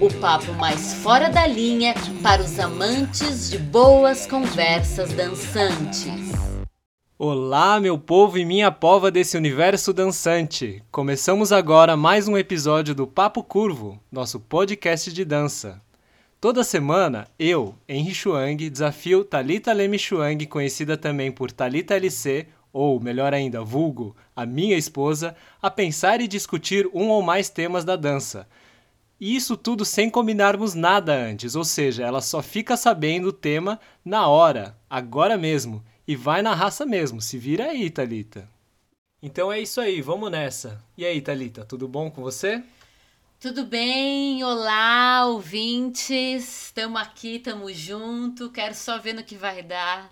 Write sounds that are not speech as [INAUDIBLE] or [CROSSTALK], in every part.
o papo mais fora da linha para os amantes de boas conversas dançantes. Olá, meu povo e minha pova desse universo dançante! Começamos agora mais um episódio do Papo Curvo, nosso podcast de dança. Toda semana, eu, Henry Chuang, desafio Talita Leme Chuang, conhecida também por Talita LC, ou melhor ainda, vulgo, a minha esposa, a pensar e discutir um ou mais temas da dança. E isso tudo sem combinarmos nada antes, ou seja, ela só fica sabendo o tema na hora, agora mesmo e vai na raça mesmo. Se vira aí, Talita. Então é isso aí, vamos nessa. E aí, Talita, tudo bom com você? Tudo bem? Olá, ouvintes. Estamos aqui, estamos junto. Quero só ver no que vai dar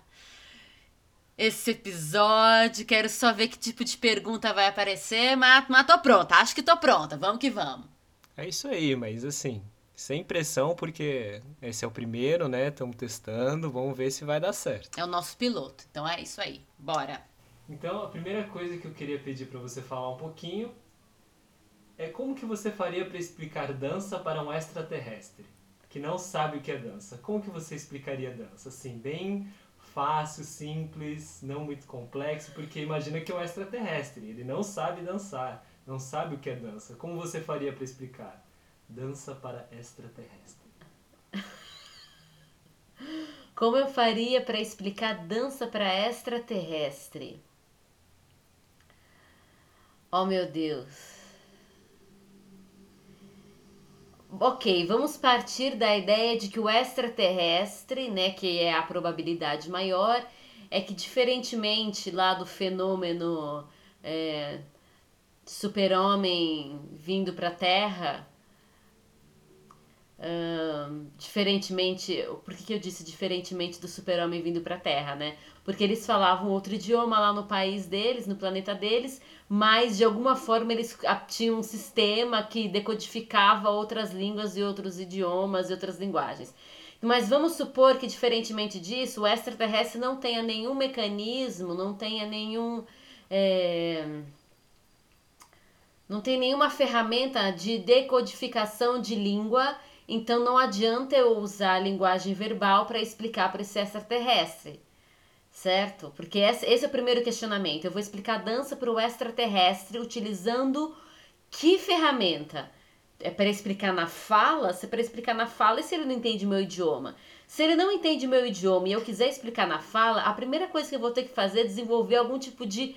esse episódio. Quero só ver que tipo de pergunta vai aparecer. Mas, mas tô pronta, acho que tô pronta. Vamos que vamos. É isso aí, mas assim, sem pressão, porque esse é o primeiro, né? Estamos testando, vamos ver se vai dar certo. É o nosso piloto, então é isso aí. Bora! Então, a primeira coisa que eu queria pedir para você falar um pouquinho é como que você faria para explicar dança para um extraterrestre que não sabe o que é dança. Como que você explicaria dança? Assim, bem fácil, simples, não muito complexo, porque imagina que é um extraterrestre, ele não sabe dançar, não sabe o que é dança. Como você faria para explicar? Dança para extraterrestre. Como eu faria para explicar dança para extraterrestre? Oh meu Deus. Ok, vamos partir da ideia de que o extraterrestre, né, que é a probabilidade maior, é que diferentemente lá do fenômeno é, super-homem vindo para a Terra, diferentemente, por que, que eu disse diferentemente do super-homem vindo para a Terra, né? Porque eles falavam outro idioma lá no país deles, no planeta deles, mas de alguma forma eles tinham um sistema que decodificava outras línguas e outros idiomas e outras linguagens. Mas vamos supor que, diferentemente disso, o extraterrestre não tenha nenhum mecanismo, não tenha nenhum. É, não tem nenhuma ferramenta de decodificação de língua então não adianta eu usar a linguagem verbal para explicar para esse extraterrestre, certo? Porque esse é o primeiro questionamento. Eu vou explicar dança para o extraterrestre utilizando que ferramenta? É para explicar na fala? Se é para explicar na fala, e se ele não entende meu idioma? Se ele não entende meu idioma e eu quiser explicar na fala, a primeira coisa que eu vou ter que fazer é desenvolver algum tipo de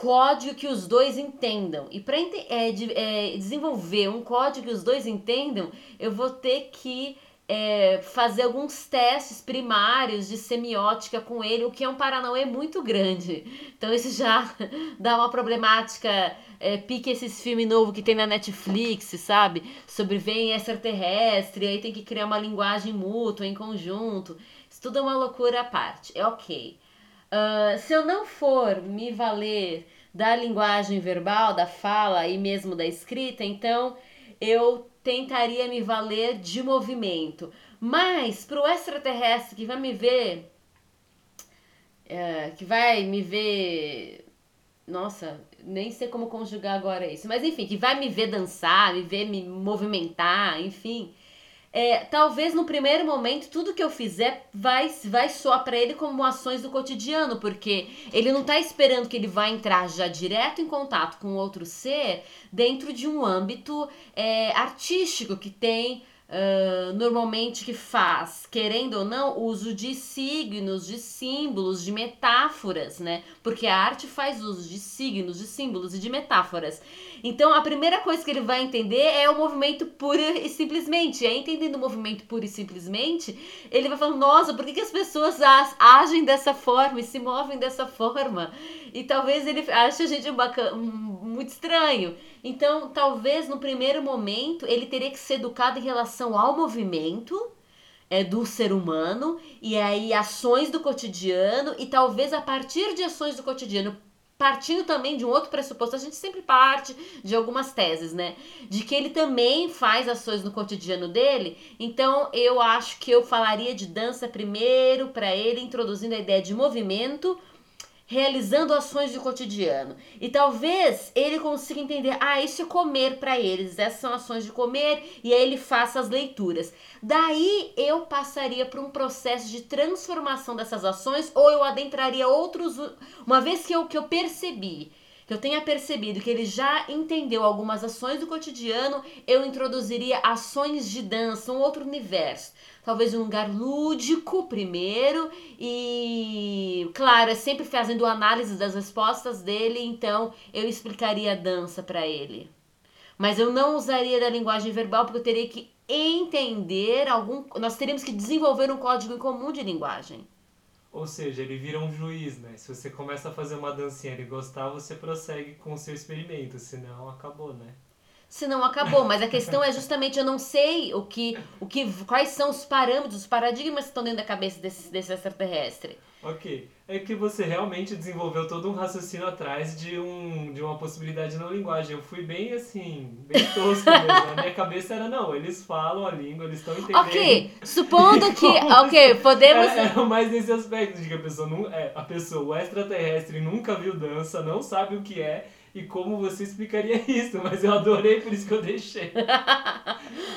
código que os dois entendam. E para é, de, é, desenvolver um código que os dois entendam, eu vou ter que é, fazer alguns testes primários de semiótica com ele, o que é um paranauê muito grande. Então isso já [LAUGHS] dá uma problemática. É, pique esses filmes novos que tem na Netflix, sabe? Sobre vem extraterrestre, aí tem que criar uma linguagem mútua em conjunto. Isso tudo é uma loucura à parte. É ok. Uh, se eu não for me valer da linguagem verbal, da fala e mesmo da escrita, então eu tentaria me valer de movimento. Mas para o extraterrestre que vai me ver, uh, que vai me ver, nossa, nem sei como conjugar agora isso, mas enfim, que vai me ver dançar, me ver me movimentar, enfim é, talvez no primeiro momento tudo que eu fizer vai, vai soar para ele como ações do cotidiano, porque ele não tá esperando que ele vai entrar já direto em contato com outro ser dentro de um âmbito é, artístico que tem uh, normalmente que faz, querendo ou não, uso de signos, de símbolos, de metáforas, né? Porque a arte faz uso de signos, de símbolos e de metáforas. Então, a primeira coisa que ele vai entender é o movimento puro e simplesmente. E aí, entendendo o movimento puro e simplesmente, ele vai falar: nossa, por que, que as pessoas agem dessa forma e se movem dessa forma? E talvez ele ache a gente bacana, muito estranho. Então, talvez no primeiro momento ele teria que ser educado em relação ao movimento é do ser humano e aí ações do cotidiano e talvez a partir de ações do cotidiano partindo também de um outro pressuposto, a gente sempre parte de algumas teses, né? De que ele também faz ações no cotidiano dele. Então, eu acho que eu falaria de dança primeiro para ele, introduzindo a ideia de movimento realizando ações do cotidiano. E talvez ele consiga entender, ah, isso é comer para eles, essas são ações de comer, e aí ele faça as leituras. Daí eu passaria por um processo de transformação dessas ações, ou eu adentraria outros, uma vez que eu, que eu percebi que eu tenha percebido que ele já entendeu algumas ações do cotidiano, eu introduziria ações de dança, um outro universo talvez um lugar lúdico primeiro e claro, sempre fazendo análise das respostas dele, então eu explicaria a dança para ele. Mas eu não usaria da linguagem verbal porque eu teria que entender algum, nós teríamos que desenvolver um código em comum de linguagem. Ou seja, ele vira um juiz, né? Se você começa a fazer uma dancinha e gostar, você prossegue com o seu experimento, senão acabou, né? Senão acabou. Mas a questão é justamente eu não sei o que, o que, quais são os parâmetros, os paradigmas que estão dentro da cabeça desse, desse extraterrestre. Ok. É que você realmente desenvolveu todo um raciocínio atrás de, um, de uma possibilidade na linguagem. Eu fui bem assim, bem tosco mesmo. Na minha cabeça era, não, eles falam a língua, eles estão entendendo. Ok, supondo que. [LAUGHS] ok, podemos. É, é mais nesse aspecto de que a pessoa, não, é, a pessoa, o extraterrestre, nunca viu dança, não sabe o que é e como você explicaria [LAUGHS] isso, mas eu adorei, por isso que eu deixei. [LAUGHS]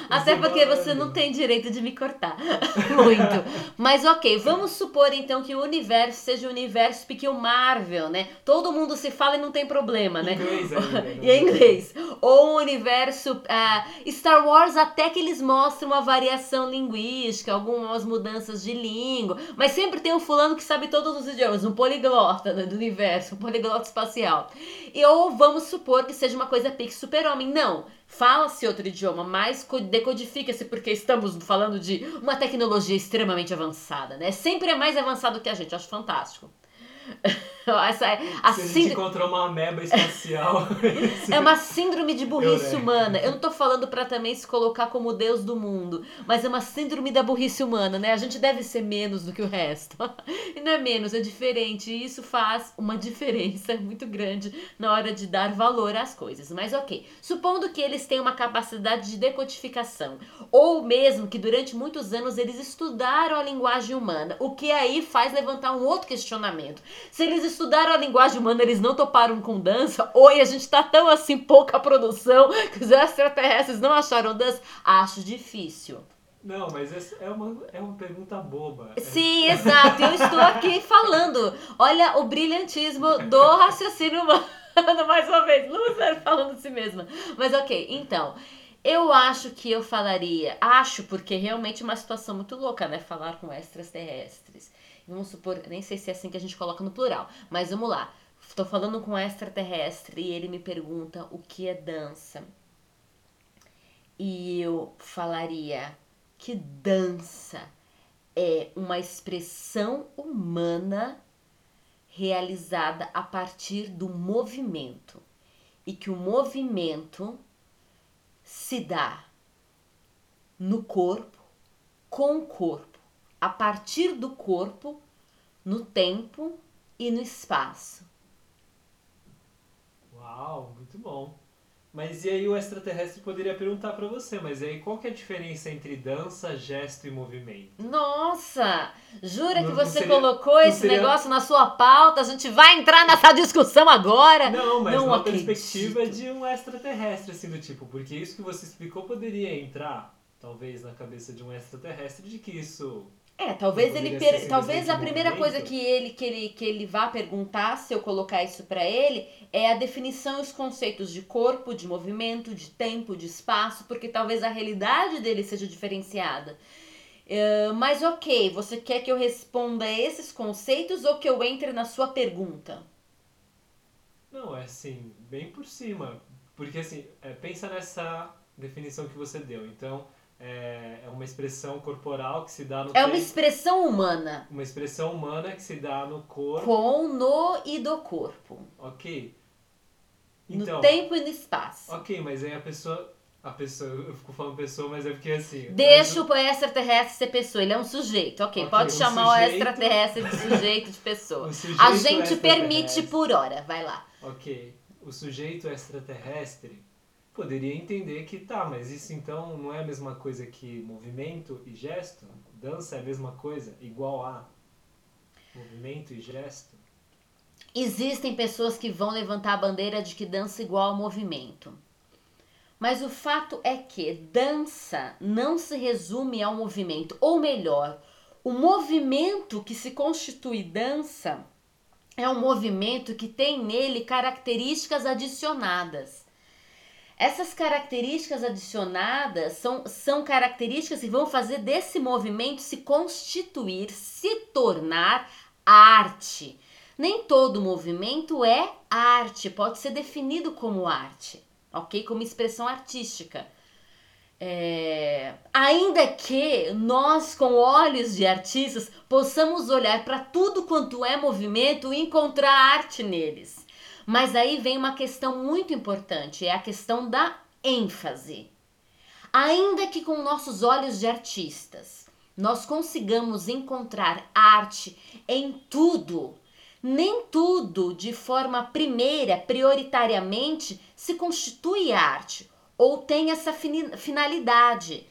Até porque você não tem direito de me cortar [LAUGHS] muito. Mas ok, vamos supor então que o universo seja o universo pequeno Marvel, né? Todo mundo se fala e não tem problema, né? Inglês ainda, né? e é inglês. Ou um universo uh, Star Wars até que eles mostram uma variação linguística, algumas mudanças de língua, mas sempre tem um fulano que sabe todos os idiomas, um poliglota né, do universo, um poliglota espacial. E ou vamos supor que seja uma coisa pique super-homem. Não. Fala-se outro idioma, mas decodifica-se porque estamos falando de uma tecnologia extremamente avançada, né? Sempre é mais avançado que a gente, acho fantástico. [LAUGHS] [LAUGHS] Essa, é a, Se a gente encontrou uma ameba espacial. [LAUGHS] é uma síndrome de burrice humana. Eu não tô falando para também se colocar como Deus do mundo, mas é uma síndrome da burrice humana, né? A gente deve ser menos do que o resto. [LAUGHS] e não é menos, é diferente. E isso faz uma diferença muito grande na hora de dar valor às coisas. Mas ok, supondo que eles têm uma capacidade de decodificação, ou mesmo que durante muitos anos eles estudaram a linguagem humana, o que aí faz levantar um outro questionamento. Se eles estudaram a linguagem humana, eles não toparam com dança? Oi, a gente tá tão assim, pouca produção, que os extraterrestres não acharam dança? Acho difícil. Não, mas é uma, é uma pergunta boba. Sim, exato. Eu estou aqui falando. Olha o brilhantismo do [LAUGHS] raciocínio humano. Mais uma vez, Lúcia falando de si mesma. Mas ok, então. Eu acho que eu falaria. Acho, porque realmente é uma situação muito louca, né? Falar com extraterrestres. Vamos supor, nem sei se é assim que a gente coloca no plural, mas vamos lá. Estou falando com um extraterrestre e ele me pergunta o que é dança. E eu falaria que dança é uma expressão humana realizada a partir do movimento e que o movimento se dá no corpo, com o corpo a partir do corpo, no tempo e no espaço. Uau, muito bom. Mas e aí o extraterrestre poderia perguntar para você, mas e aí qual que é a diferença entre dança, gesto e movimento? Nossa! Jura não, que você seria, colocou esse seria... negócio na sua pauta? A gente vai entrar nessa discussão agora? Não, mas não na perspectiva de um extraterrestre, assim, do tipo, porque isso que você explicou poderia entrar, talvez, na cabeça de um extraterrestre, de que isso é, talvez ele per... talvez a primeira movimento. coisa que ele que ele que ele vá perguntar se eu colocar isso para ele é a definição e os conceitos de corpo, de movimento, de tempo, de espaço, porque talvez a realidade dele seja diferenciada. Uh, mas ok, você quer que eu responda esses conceitos ou que eu entre na sua pergunta? Não, é assim, bem por cima. Porque assim, é, pensa nessa definição que você deu. Então, é, é uma expressão corporal que se dá no É uma expressão humana. Uma expressão humana que se dá no corpo. Com, no e do corpo. Ok. Então, no tempo e no espaço. Ok, mas aí a pessoa A pessoa, eu fico falando pessoa, mas é porque assim. Deixa o extraterrestre ser pessoa, ele é um sujeito. Ok, okay pode chamar o extraterrestre de sujeito de pessoa. [LAUGHS] A gente permite por hora, vai lá. Ok. O sujeito extraterrestre poderia entender que tá, mas isso então não é a mesma coisa que movimento e gesto? Dança é a mesma coisa, igual a movimento e gesto? Existem pessoas que vão levantar a bandeira de que dança igual ao movimento. Mas o fato é que dança não se resume ao movimento, ou melhor, o movimento que se constitui dança é um movimento que tem nele características adicionadas. Essas características adicionadas são, são características que vão fazer desse movimento se constituir, se tornar arte. Nem todo movimento é arte, pode ser definido como arte ok? Como expressão artística. É... Ainda que nós, com olhos de artistas, possamos olhar para tudo quanto é movimento e encontrar arte neles. Mas aí vem uma questão muito importante, é a questão da ênfase. Ainda que com nossos olhos de artistas nós consigamos encontrar arte em tudo, nem tudo de forma primeira, prioritariamente, se constitui arte ou tem essa finalidade.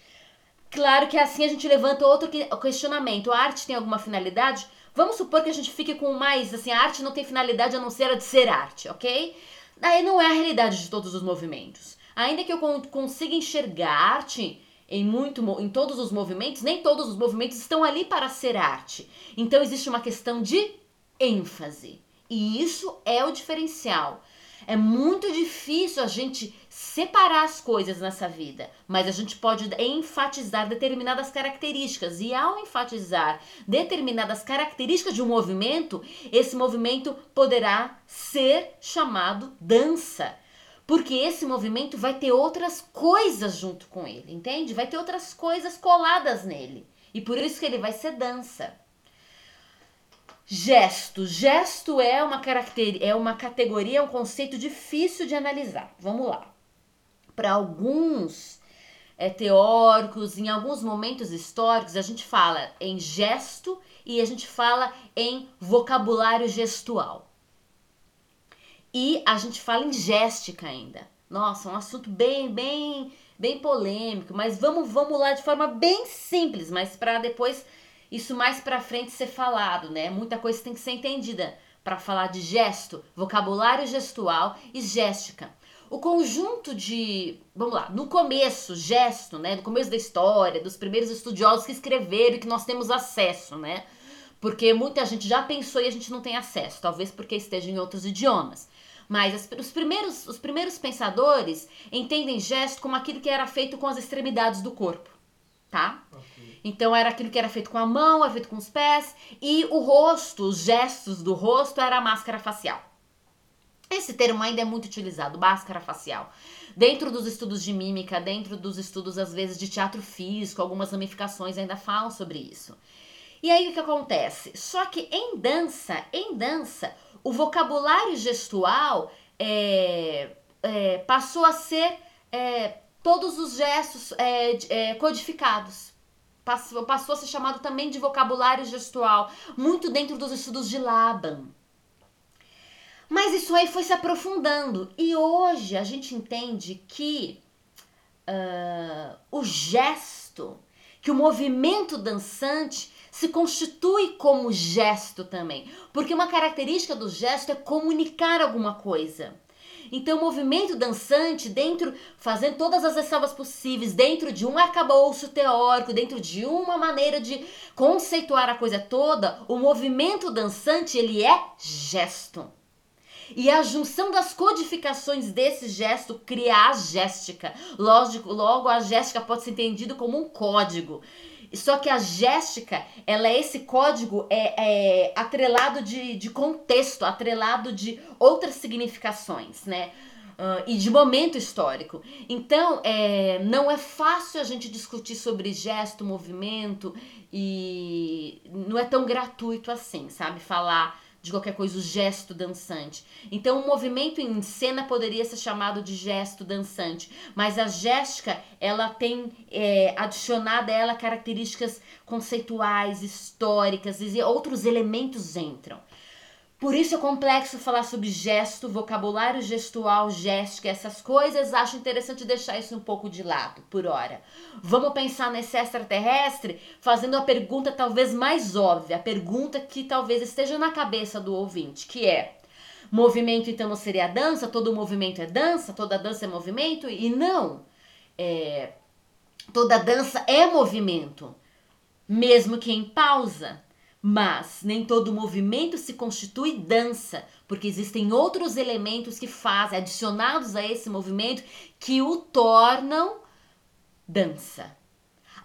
Claro que assim a gente levanta outro questionamento. A arte tem alguma finalidade? Vamos supor que a gente fique com mais, assim, a arte não tem finalidade a não ser a de ser arte, ok? Daí não é a realidade de todos os movimentos. Ainda que eu consiga enxergar arte em, muito, em todos os movimentos, nem todos os movimentos estão ali para ser arte. Então existe uma questão de ênfase. E isso é o diferencial. É muito difícil a gente separar as coisas nessa vida, mas a gente pode enfatizar determinadas características. E ao enfatizar determinadas características de um movimento, esse movimento poderá ser chamado dança. Porque esse movimento vai ter outras coisas junto com ele, entende? Vai ter outras coisas coladas nele. E por isso que ele vai ser dança. Gesto. Gesto é uma, caracter... é uma categoria, é um conceito difícil de analisar. Vamos lá. Para alguns é, teóricos, em alguns momentos históricos, a gente fala em gesto e a gente fala em vocabulário gestual. E a gente fala em géstica ainda. Nossa, um assunto bem, bem, bem polêmico, mas vamos, vamos lá de forma bem simples, mas para depois isso mais para frente ser falado, né? Muita coisa tem que ser entendida para falar de gesto, vocabulário gestual e géstica. O conjunto de, vamos lá, no começo, gesto, né, no começo da história, dos primeiros estudiosos que escreveram e que nós temos acesso, né? Porque muita gente já pensou e a gente não tem acesso, talvez porque esteja em outros idiomas. Mas as, os, primeiros, os primeiros pensadores entendem gesto como aquilo que era feito com as extremidades do corpo, tá? Okay. Então era aquilo que era feito com a mão, era feito com os pés e o rosto, os gestos do rosto era a máscara facial. Esse termo ainda é muito utilizado, máscara facial. Dentro dos estudos de mímica, dentro dos estudos às vezes de teatro físico, algumas ramificações ainda falam sobre isso. E aí o que acontece? Só que em dança, em dança, o vocabulário gestual é, é, passou a ser é, todos os gestos é, é, codificados passou, passou a ser chamado também de vocabulário gestual, muito dentro dos estudos de Laban. Mas isso aí foi se aprofundando e hoje a gente entende que uh, o gesto, que o movimento dançante se constitui como gesto também, porque uma característica do gesto é comunicar alguma coisa. Então, o movimento dançante, dentro, fazendo todas as ressalvas possíveis, dentro de um arcabouço teórico, dentro de uma maneira de conceituar a coisa toda, o movimento dançante, ele é gesto. E a junção das codificações desse gesto cria a géstica. Lógico, logo a géstica pode ser entendido como um código. Só que a géstica, ela é esse código é, é atrelado de, de contexto, atrelado de outras significações, né? Uh, e de momento histórico. Então, é, não é fácil a gente discutir sobre gesto, movimento e não é tão gratuito assim, sabe? Falar de qualquer coisa, o gesto dançante. Então, o movimento em cena poderia ser chamado de gesto dançante, mas a géstica, ela tem é, adicionada a ela características conceituais, históricas, e outros elementos entram. Por isso é complexo falar sobre gesto, vocabulário gestual, géstica, essas coisas. Acho interessante deixar isso um pouco de lado, por hora. Vamos pensar nesse extraterrestre fazendo a pergunta talvez mais óbvia, a pergunta que talvez esteja na cabeça do ouvinte, que é: movimento então não seria dança? Todo movimento é dança? Toda dança é movimento? E não. É, toda dança é movimento, mesmo que em pausa. Mas nem todo movimento se constitui dança, porque existem outros elementos que fazem, adicionados a esse movimento, que o tornam dança.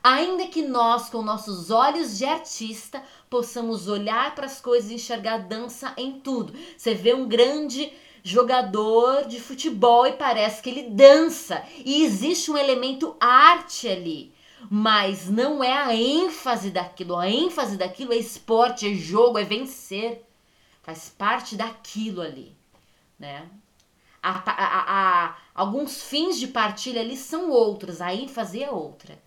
Ainda que nós, com nossos olhos de artista, possamos olhar para as coisas e enxergar dança em tudo. Você vê um grande jogador de futebol e parece que ele dança, e existe um elemento arte ali mas não é a ênfase daquilo. A ênfase daquilo é esporte, é jogo, é vencer. Faz parte daquilo ali, né? A, a, a, alguns fins de partilha ali são outros, a ênfase é outra.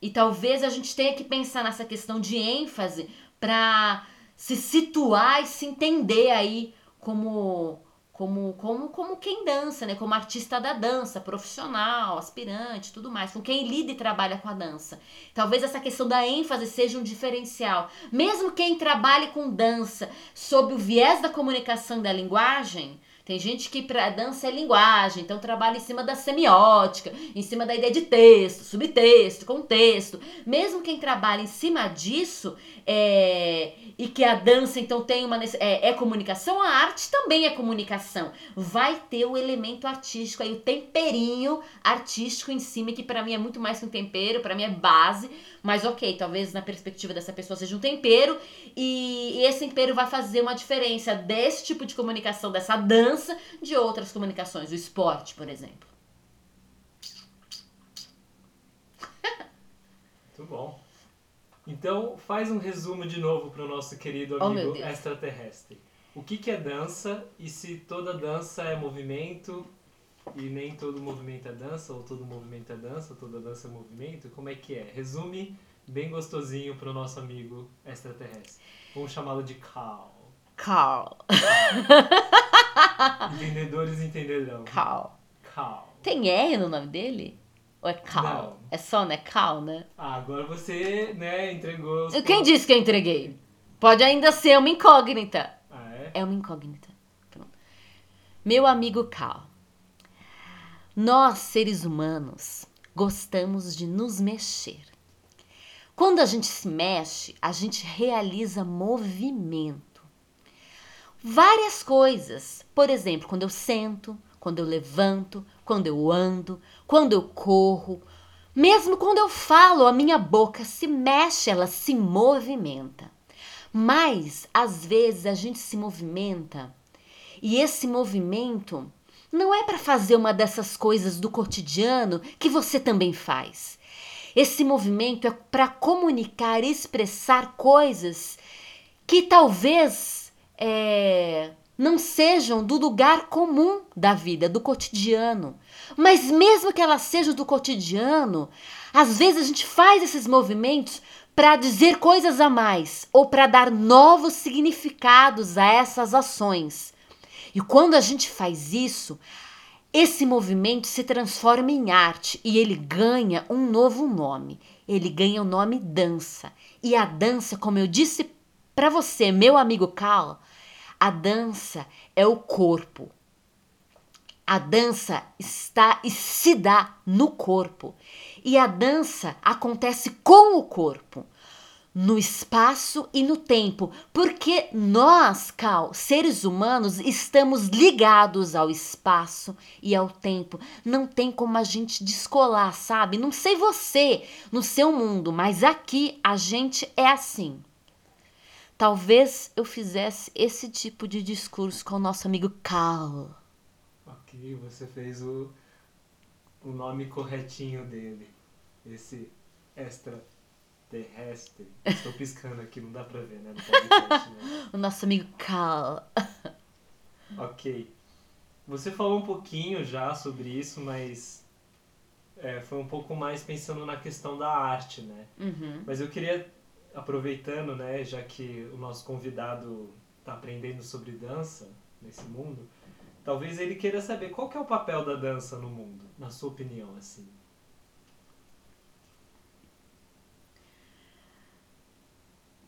E talvez a gente tenha que pensar nessa questão de ênfase para se situar e se entender aí como como, como, como quem dança, né? Como artista da dança, profissional, aspirante, tudo mais, com quem lida e trabalha com a dança. Talvez essa questão da ênfase seja um diferencial. Mesmo quem trabalhe com dança sob o viés da comunicação da linguagem, tem gente que para dança é linguagem, então trabalha em cima da semiótica, em cima da ideia de texto, subtexto, contexto. Mesmo quem trabalha em cima disso é, e que a dança então tem uma é, é, comunicação, a arte também é comunicação. Vai ter o elemento artístico aí, o temperinho artístico em cima que para mim é muito mais que um tempero, para mim é base mas ok, talvez na perspectiva dessa pessoa seja um tempero e, e esse tempero vai fazer uma diferença desse tipo de comunicação, dessa dança, de outras comunicações, o esporte, por exemplo. [LAUGHS] Muito bom. Então, faz um resumo de novo para o nosso querido oh, amigo oh, extraterrestre. O que, que é dança e se toda dança é movimento e nem todo movimento é dança, ou todo movimento é dança, ou toda dança é movimento? Como é que é? Resume bem gostosinho pro nosso amigo extraterrestre. Vamos chamá-lo de Carl. Carl. [LAUGHS] Entendedores entenderão. Carl. Carl. Tem R no nome dele? Ou é Carl? Não. É só, né? Carl, né? Ah, agora você, né, entregou. Quem disse que eu entreguei? Pode ainda ser uma incógnita. Ah, é? É uma incógnita. Pronto. Meu amigo Carl. Nós, seres humanos, gostamos de nos mexer. Quando a gente se mexe, a gente realiza movimento. Várias coisas. Por exemplo, quando eu sento, quando eu levanto, quando eu ando, quando eu corro, mesmo quando eu falo, a minha boca se mexe, ela se movimenta. Mas às vezes a gente se movimenta e esse movimento não é para fazer uma dessas coisas do cotidiano que você também faz. Esse movimento é para comunicar, expressar coisas que talvez é, não sejam do lugar comum da vida, do cotidiano. Mas mesmo que elas sejam do cotidiano, às vezes a gente faz esses movimentos para dizer coisas a mais ou para dar novos significados a essas ações. E quando a gente faz isso, esse movimento se transforma em arte e ele ganha um novo nome. Ele ganha o nome dança. E a dança, como eu disse para você, meu amigo Carl, a dança é o corpo. A dança está e se dá no corpo. E a dança acontece com o corpo no espaço e no tempo, porque nós, Cal, seres humanos, estamos ligados ao espaço e ao tempo. Não tem como a gente descolar, sabe? Não sei você, no seu mundo, mas aqui a gente é assim. Talvez eu fizesse esse tipo de discurso com o nosso amigo Cal. Ok, você fez o, o nome corretinho dele. Esse extra terrestre. Estou piscando aqui, não dá pra ver, né? Podcast, né? [LAUGHS] O nosso amigo Cal. [LAUGHS] Ok. Você falou um pouquinho já sobre isso, mas é, foi um pouco mais pensando na questão da arte, né? Uhum. Mas eu queria, aproveitando, né, já que o nosso convidado está aprendendo sobre dança nesse mundo, talvez ele queira saber qual que é o papel da dança no mundo, na sua opinião, assim.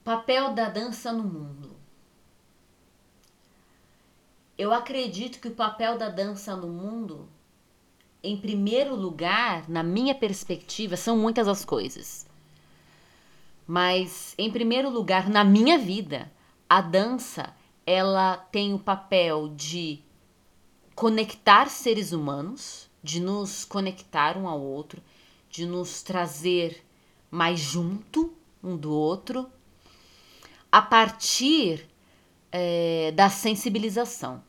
Papel da dança no mundo. Eu acredito que o papel da dança no mundo, em primeiro lugar, na minha perspectiva, são muitas as coisas. Mas, em primeiro lugar, na minha vida, a dança ela tem o papel de conectar seres humanos, de nos conectar um ao outro, de nos trazer mais junto um do outro, a partir é, da sensibilização.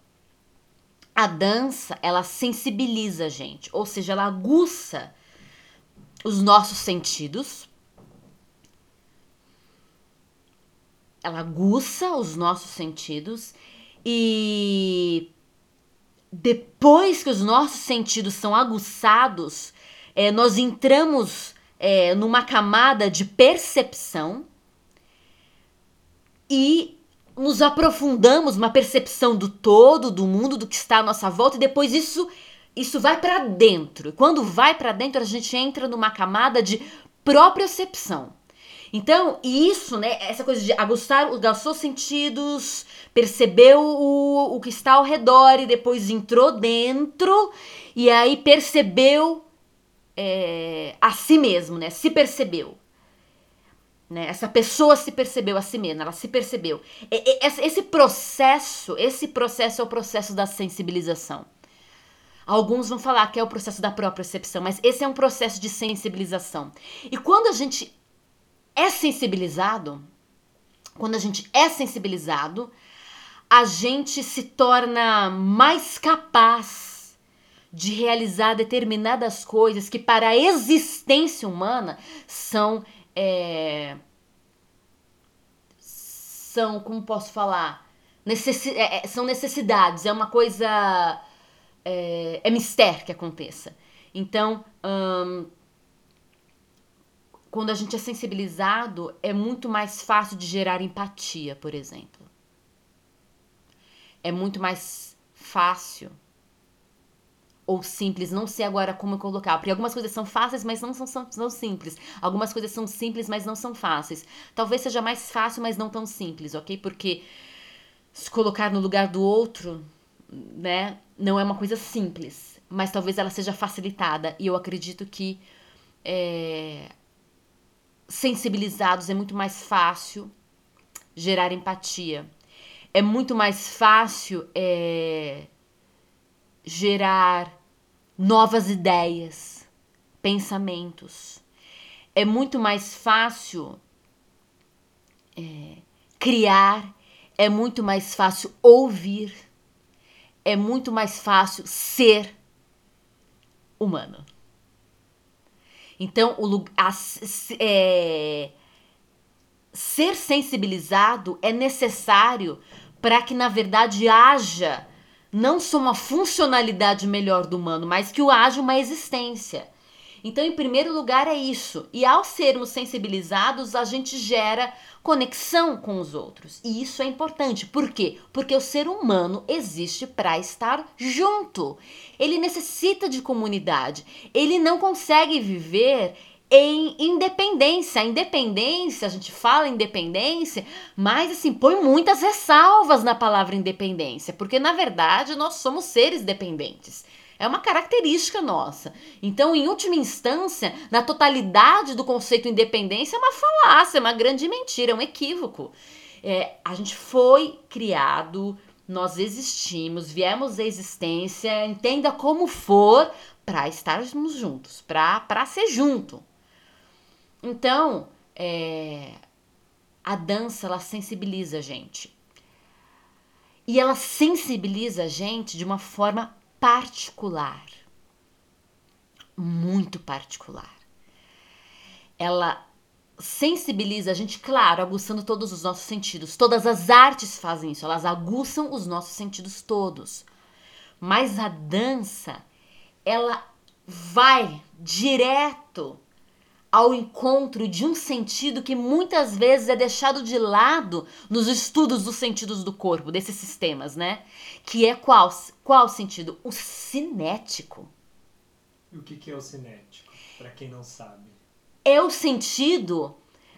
A dança, ela sensibiliza a gente, ou seja, ela aguça os nossos sentidos, ela aguça os nossos sentidos e depois que os nossos sentidos são aguçados, é, nós entramos é, numa camada de percepção e nos aprofundamos uma percepção do todo, do mundo, do que está à nossa volta e depois isso isso vai para dentro. E quando vai para dentro, a gente entra numa camada de propriocepção. Então, isso, né, essa coisa de aguçar, aguçou sentidos, percebeu o, o que está ao redor e depois entrou dentro e aí percebeu é, a si mesmo, né, se percebeu. Né? Essa pessoa se percebeu a si mesma, ela se percebeu. Esse processo, esse processo é o processo da sensibilização. Alguns vão falar que é o processo da própria percepção, mas esse é um processo de sensibilização. E quando a gente é sensibilizado, quando a gente é sensibilizado, a gente se torna mais capaz de realizar determinadas coisas que para a existência humana são é, são, como posso falar, necessi é, é, são necessidades, é uma coisa. É, é mistério que aconteça. Então, hum, quando a gente é sensibilizado, é muito mais fácil de gerar empatia, por exemplo. É muito mais fácil ou simples, não sei agora como colocar, porque algumas coisas são fáceis, mas não são, são, são simples. Algumas coisas são simples, mas não são fáceis. Talvez seja mais fácil, mas não tão simples, ok? Porque se colocar no lugar do outro, né, não é uma coisa simples, mas talvez ela seja facilitada. E eu acredito que é, sensibilizados é muito mais fácil gerar empatia. É muito mais fácil é, gerar novas ideias, pensamentos. É muito mais fácil é, criar, é muito mais fácil ouvir, é muito mais fácil ser humano. Então, o, a, é, ser sensibilizado é necessário para que, na verdade, haja não só uma funcionalidade melhor do humano, mas que o haja uma existência. Então, em primeiro lugar, é isso. E ao sermos sensibilizados, a gente gera conexão com os outros. E isso é importante. Por quê? Porque o ser humano existe para estar junto. Ele necessita de comunidade. Ele não consegue viver em independência. A independência, a gente fala independência, mas assim, põe muitas ressalvas na palavra independência, porque na verdade nós somos seres dependentes. É uma característica nossa. Então, em última instância, na totalidade do conceito independência, é uma falácia, é uma grande mentira, é um equívoco. É, a gente foi criado, nós existimos, viemos à existência, entenda como for, para estarmos juntos, para ser junto. Então, é, a dança ela sensibiliza a gente. E ela sensibiliza a gente de uma forma particular. Muito particular. Ela sensibiliza a gente, claro, aguçando todos os nossos sentidos. Todas as artes fazem isso, elas aguçam os nossos sentidos todos. Mas a dança, ela vai direto ao encontro de um sentido que muitas vezes é deixado de lado nos estudos dos sentidos do corpo, desses sistemas, né? Que é qual? Qual sentido? O cinético. E o que é o cinético, para quem não sabe? É o sentido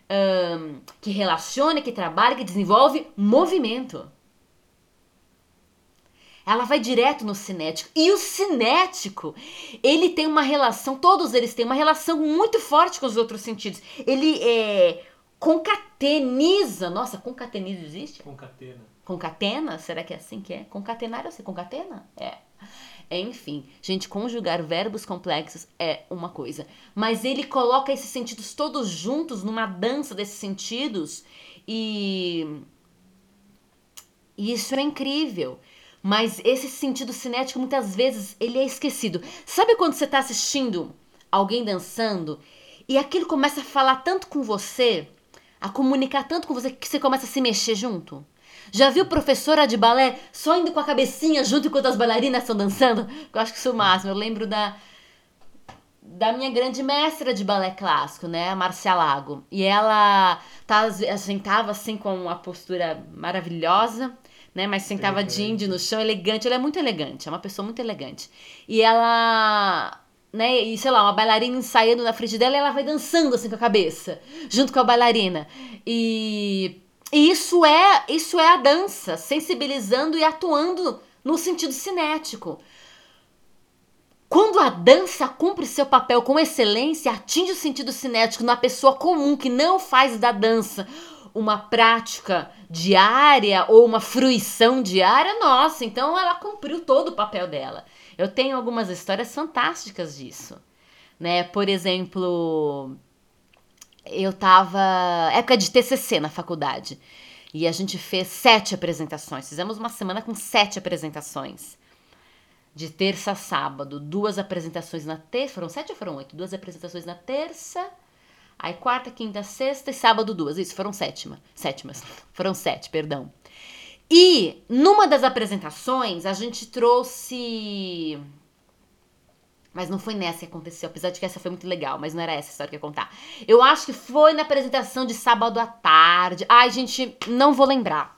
um, que relaciona, que trabalha, que desenvolve movimento. Ela vai direto no cinético. E o cinético, ele tem uma relação, todos eles têm uma relação muito forte com os outros sentidos. Ele é, concateniza. Nossa, concateniza existe? Concatena. Concatena? Será que é assim que é? Concatenar, eu sei, concatena? É. Enfim, gente, conjugar verbos complexos é uma coisa. Mas ele coloca esses sentidos todos juntos numa dança desses sentidos e. E isso é incrível. Mas esse sentido cinético muitas vezes ele é esquecido. Sabe quando você está assistindo alguém dançando e aquilo começa a falar tanto com você, a comunicar tanto com você que você começa a se mexer junto? Já viu professora de balé só indo com a cabecinha junto enquanto as bailarinas estão dançando? Eu acho que isso é o máximo. Eu lembro da da minha grande mestra de balé clássico, né, a Marcia Lago. E ela tá, sentava assim com uma postura maravilhosa né? Mas sentava elegante. de índio no chão, elegante. Ela é muito elegante, é uma pessoa muito elegante. E ela né? E sei lá, uma bailarina ensaiando na frente dela e ela vai dançando assim com a cabeça, junto com a bailarina. E, e isso é isso é a dança, sensibilizando e atuando no sentido cinético. Quando a dança cumpre seu papel com excelência, atinge o sentido cinético na pessoa comum que não faz da dança uma prática diária ou uma fruição diária, nossa, então ela cumpriu todo o papel dela. Eu tenho algumas histórias fantásticas disso, né? Por exemplo, eu tava época de TCC na faculdade e a gente fez sete apresentações. Fizemos uma semana com sete apresentações. De terça a sábado, duas apresentações na terça. Foram sete ou foram oito? Duas apresentações na terça Aí quarta, quinta, sexta e sábado duas. Isso, foram sétima. Sétimas. Foram sete, perdão. E numa das apresentações a gente trouxe. Mas não foi nessa que aconteceu, apesar de que essa foi muito legal, mas não era essa a história que eu ia contar. Eu acho que foi na apresentação de sábado à tarde. Ai, gente, não vou lembrar.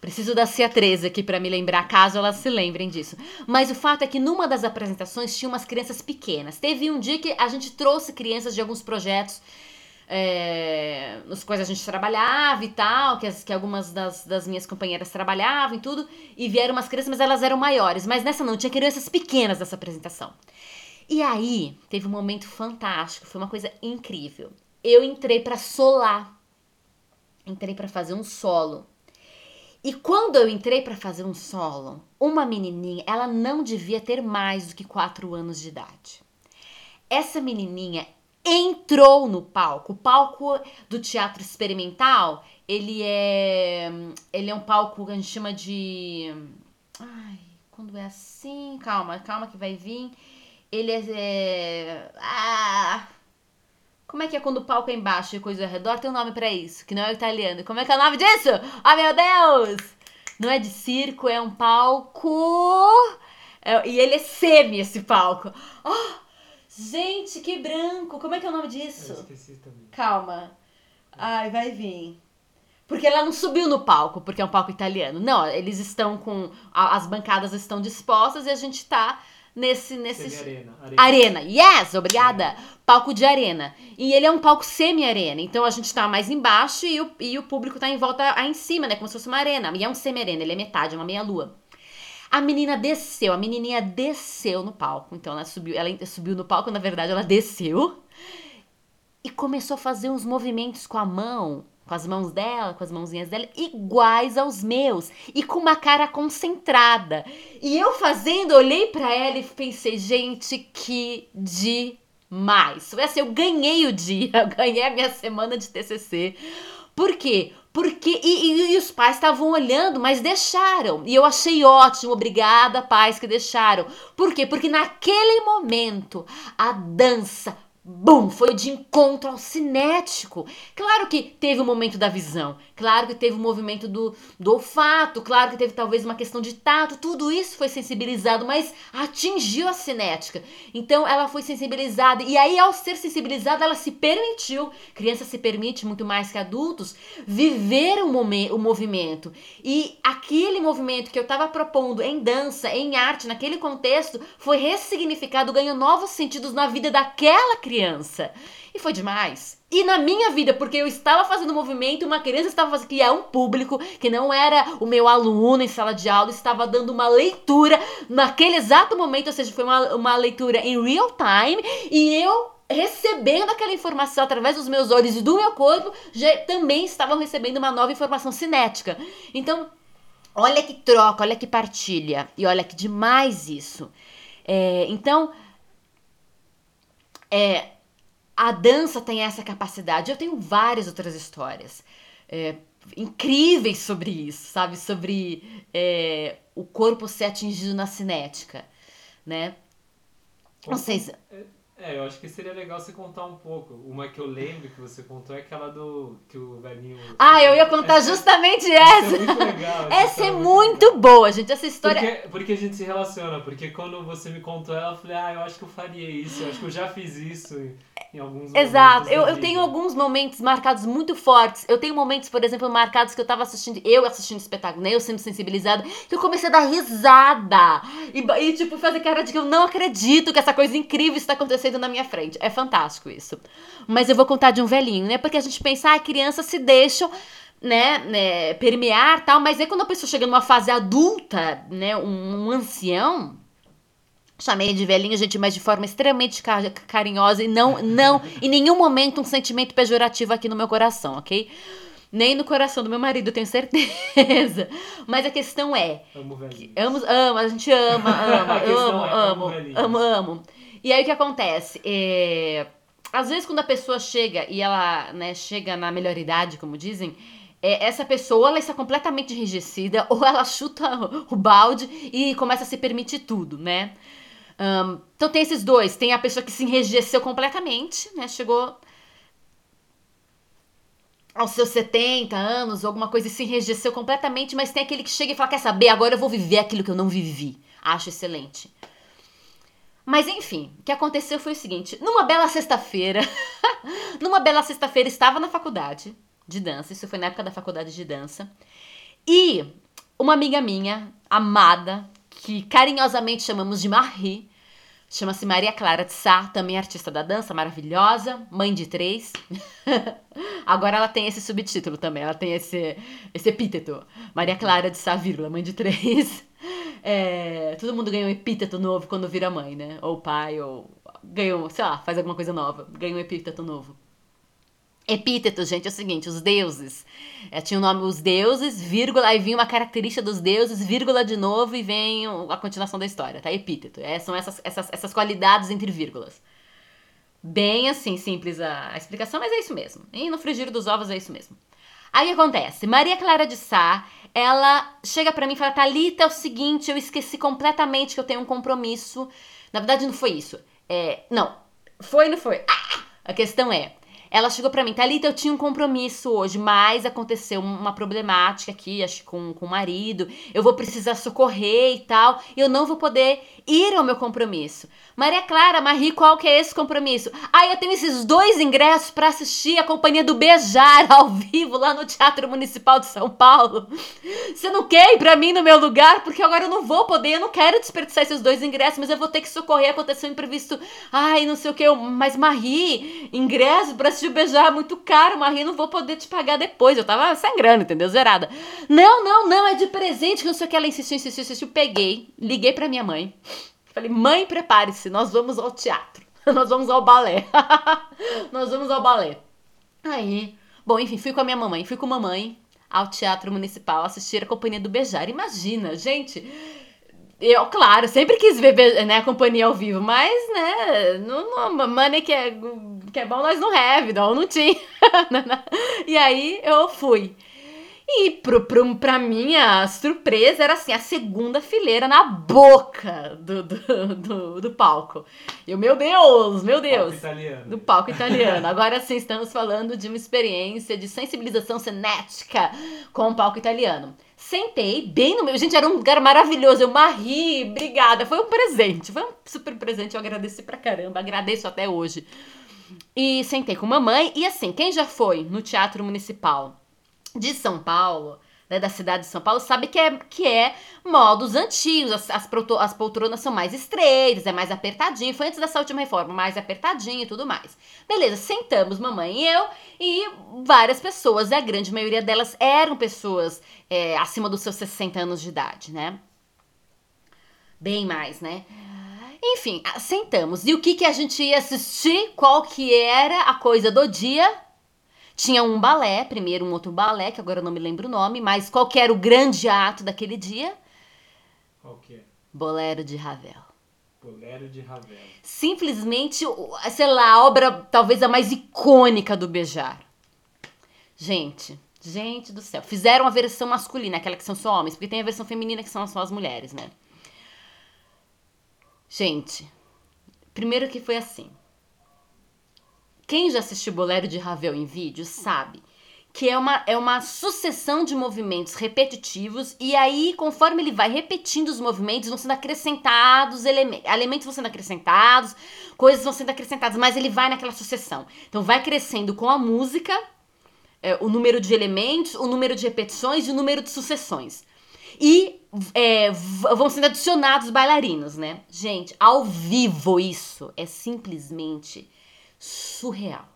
Preciso da Cia 13 aqui para me lembrar, caso elas se lembrem disso. Mas o fato é que numa das apresentações tinha umas crianças pequenas. Teve um dia que a gente trouxe crianças de alguns projetos é, nos quais a gente trabalhava e tal, que, as, que algumas das, das minhas companheiras trabalhavam e tudo, e vieram umas crianças, mas elas eram maiores. Mas nessa não, tinha crianças pequenas nessa apresentação. E aí, teve um momento fantástico, foi uma coisa incrível. Eu entrei para solar, entrei para fazer um solo. E quando eu entrei para fazer um solo, uma menininha, ela não devia ter mais do que 4 anos de idade. Essa menininha entrou no palco. O palco do teatro experimental, ele é ele é um palco que a gente chama de ai, quando é assim, calma, calma que vai vir. Ele é, é ah, como é que é quando o palco é embaixo e coisa ao redor? Tem um nome para isso, que não é italiano. Como é que é o nome disso? Ah, oh, meu Deus! Não é de circo, é um palco. É, e ele é semi esse palco. Oh, Gente, que branco! Como é que é o nome disso? Eu esqueci também. Calma. Ai, vai vir. Porque ela não subiu no palco, porque é um palco italiano. Não, eles estão com. As bancadas estão dispostas e a gente tá nesse. nesse... Arena, arena. Arena. Yes, obrigada. Palco de arena. E ele é um palco semi-arena. Então a gente tá mais embaixo e o, e o público tá em volta aí em cima, né? Como se fosse uma arena. E é um semi-arena, ele é metade, é uma meia-lua. A menina desceu, a menininha desceu no palco. Então ela subiu, ela subiu no palco, na verdade ela desceu e começou a fazer uns movimentos com a mão, com as mãos dela, com as mãozinhas dela, iguais aos meus e com uma cara concentrada. E eu fazendo, olhei para ela e pensei, gente, que demais. Foi assim, eu ganhei o dia, [LAUGHS] eu ganhei a minha semana de TCC. Por quê? Porque e, e, e os pais estavam olhando, mas deixaram. E eu achei ótimo, obrigada, pais que deixaram. Por quê? Porque naquele momento a dança bum, foi de encontro ao cinético. Claro que teve o momento da visão, claro que teve o movimento do, do olfato, claro que teve talvez uma questão de tato, tudo isso foi sensibilizado, mas atingiu a cinética. Então ela foi sensibilizada e aí ao ser sensibilizada ela se permitiu, criança se permite muito mais que adultos, viver o, o movimento. E aquele movimento que eu estava propondo em dança, em arte, naquele contexto, foi ressignificado, ganhou novos sentidos na vida daquela criança criança. E foi demais. E na minha vida, porque eu estava fazendo movimento, uma criança estava fazendo, que é um público, que não era o meu aluno em sala de aula, estava dando uma leitura naquele exato momento, ou seja, foi uma, uma leitura em real time, e eu recebendo aquela informação através dos meus olhos e do meu corpo, já também estavam recebendo uma nova informação cinética. Então, olha que troca, olha que partilha, e olha que demais isso. É, então, é, a dança tem essa capacidade. Eu tenho várias outras histórias é, incríveis sobre isso, sabe? Sobre é, o corpo ser atingido na cinética, né? Não sei se... É, é, eu acho que seria legal você contar um pouco. Uma que eu lembro que você contou é aquela do que o velhinho. Ah, eu ia contar essa, justamente essa. Essa é muito legal. Essa, essa é, é muito legal. boa, gente. Essa história. Porque, porque a gente se relaciona. Porque quando você me contou ela, eu falei, ah, eu acho que eu faria isso. Eu acho que eu já fiz isso em alguns Exato. Eu, eu tenho alguns momentos marcados muito fortes. Eu tenho momentos, por exemplo, marcados que eu tava assistindo, eu assistindo espetáculo, né? Eu sendo sensibilizada, que eu comecei a dar risada. E, e tipo, fazer cara de que eu não acredito que essa coisa incrível está acontecendo na minha frente. É fantástico isso. Mas eu vou contar de um velhinho, né? Porque a gente pensa, ah, crianças se deixam né, né, permear tal, mas aí quando a pessoa chega numa fase adulta, né, um, um ancião, chamei de velhinho, gente, mas de forma extremamente carinhosa e não, não, em nenhum momento um sentimento pejorativo aqui no meu coração, ok? Nem no coração do meu marido, tenho certeza. [LAUGHS] Mas a questão é. Amo velhinhos. Amo, amo, a gente ama, [LAUGHS] ama, amo, é, amo, amo, amo, amo. E aí o que acontece? É, às vezes quando a pessoa chega e ela né, chega na melhor idade, como dizem, é, essa pessoa ela está completamente enrijecida [LAUGHS] ou ela chuta o balde e começa a se permitir tudo, né? Um, então tem esses dois. Tem a pessoa que se enrijeceu completamente, né? Chegou aos seus 70 anos, ou alguma coisa e se enrijeceu completamente, mas tem aquele que chega e fala: Quer saber? Agora eu vou viver aquilo que eu não vivi. Acho excelente. Mas enfim, o que aconteceu foi o seguinte: numa bela sexta-feira, [LAUGHS] numa bela sexta-feira, estava na faculdade de dança, isso foi na época da faculdade de dança, e uma amiga minha, amada, que carinhosamente chamamos de Marie, chama-se Maria Clara de Sá, também artista da dança, maravilhosa, mãe de três. [LAUGHS] Agora ela tem esse subtítulo também, ela tem esse, esse epíteto. Maria Clara de Sá, vírgula, mãe de três. É, todo mundo ganha um epíteto novo quando vira mãe, né? Ou pai, ou ganhou, sei lá, faz alguma coisa nova, ganha um epíteto novo. Epíteto, gente, é o seguinte, os deuses. É, tinha o nome os deuses, vírgula, aí vinha uma característica dos deuses, vírgula de novo, e vem a continuação da história, tá? Epíteto. É, são essas, essas, essas qualidades entre vírgulas. Bem assim, simples a, a explicação, mas é isso mesmo. E no frigir dos ovos é isso mesmo. Aí acontece? Maria Clara de Sá, ela chega para mim e fala: Thalita, é o seguinte, eu esqueci completamente que eu tenho um compromisso. Na verdade, não foi isso. É, não, foi não foi? Ah! A questão é. Ela chegou para mim, Thalita, eu tinha um compromisso hoje, mas aconteceu uma problemática aqui, acho com, com o marido. Eu vou precisar socorrer e tal. E eu não vou poder ir ao meu compromisso. Maria Clara, Marie, qual que é esse compromisso? Ah, eu tenho esses dois ingressos para assistir a Companhia do Beijar [LAUGHS] ao vivo lá no Teatro Municipal de São Paulo. Você não quer ir pra mim no meu lugar? Porque agora eu não vou poder, eu não quero desperdiçar esses dois ingressos, mas eu vou ter que socorrer, aconteceu um imprevisto. Ai, não sei o que, mas Marie, ingresso pra assistir o Beijar muito caro, Marie, não vou poder te pagar depois. Eu tava sangrando, entendeu? Zerada. Não, não, não, é de presente, que não sei o que. Ela insistiu, insistiu, insistiu. Peguei, liguei pra minha mãe. Falei, mãe, prepare-se, nós vamos ao teatro. [LAUGHS] nós vamos ao balé. [LAUGHS] nós vamos ao balé. Aí, bom, enfim, fui com a minha mamãe, fui com a mamãe ao Teatro Municipal assistir a Companhia do Beijar. Imagina, gente, eu, claro, sempre quis ver né, a companhia ao vivo, mas, né, não, não, money que é, que é bom nós não have, [LAUGHS] não, não tinha. e aí eu fui. E pro, pro, pra minha surpresa, era assim, a segunda fileira na boca do, do, do, do palco. Eu, meu Deus, meu Deus. Palco italiano. Do palco italiano. Agora sim, estamos falando de uma experiência de sensibilização cinética com o palco italiano. Sentei bem no meu. Gente, era um lugar maravilhoso. Eu marri, obrigada. Foi um presente. Foi um super presente. Eu agradeci pra caramba. Agradeço até hoje. E sentei com mamãe. E assim, quem já foi no Teatro Municipal de São Paulo, né, da cidade de São Paulo, sabe que é, que é modos antigos, as, as, as poltronas são mais estreitas, é mais apertadinho, foi antes dessa última reforma, mais apertadinho e tudo mais. Beleza, sentamos, mamãe e eu, e várias pessoas, a grande maioria delas eram pessoas é, acima dos seus 60 anos de idade, né? Bem mais, né? Enfim, sentamos. E o que, que a gente ia assistir? Qual que era a coisa do dia? Tinha um balé, primeiro um outro balé, que agora eu não me lembro o nome, mas qual que era o grande ato daquele dia? Qual que é? Bolero de Ravel. Bolero de Ravel. Simplesmente, sei lá, a obra talvez a mais icônica do Beijar. Gente, gente do céu. Fizeram a versão masculina, aquela que são só homens, porque tem a versão feminina que são só as mulheres, né? Gente, primeiro que foi assim. Quem já assistiu Bolero de Ravel em vídeo sabe que é uma, é uma sucessão de movimentos repetitivos, e aí, conforme ele vai repetindo os movimentos, vão sendo acrescentados elementos, elementos vão sendo acrescentados, coisas vão sendo acrescentadas, mas ele vai naquela sucessão. Então, vai crescendo com a música, é, o número de elementos, o número de repetições e o número de sucessões. E é, vão sendo adicionados bailarinos, né? Gente, ao vivo isso é simplesmente surreal.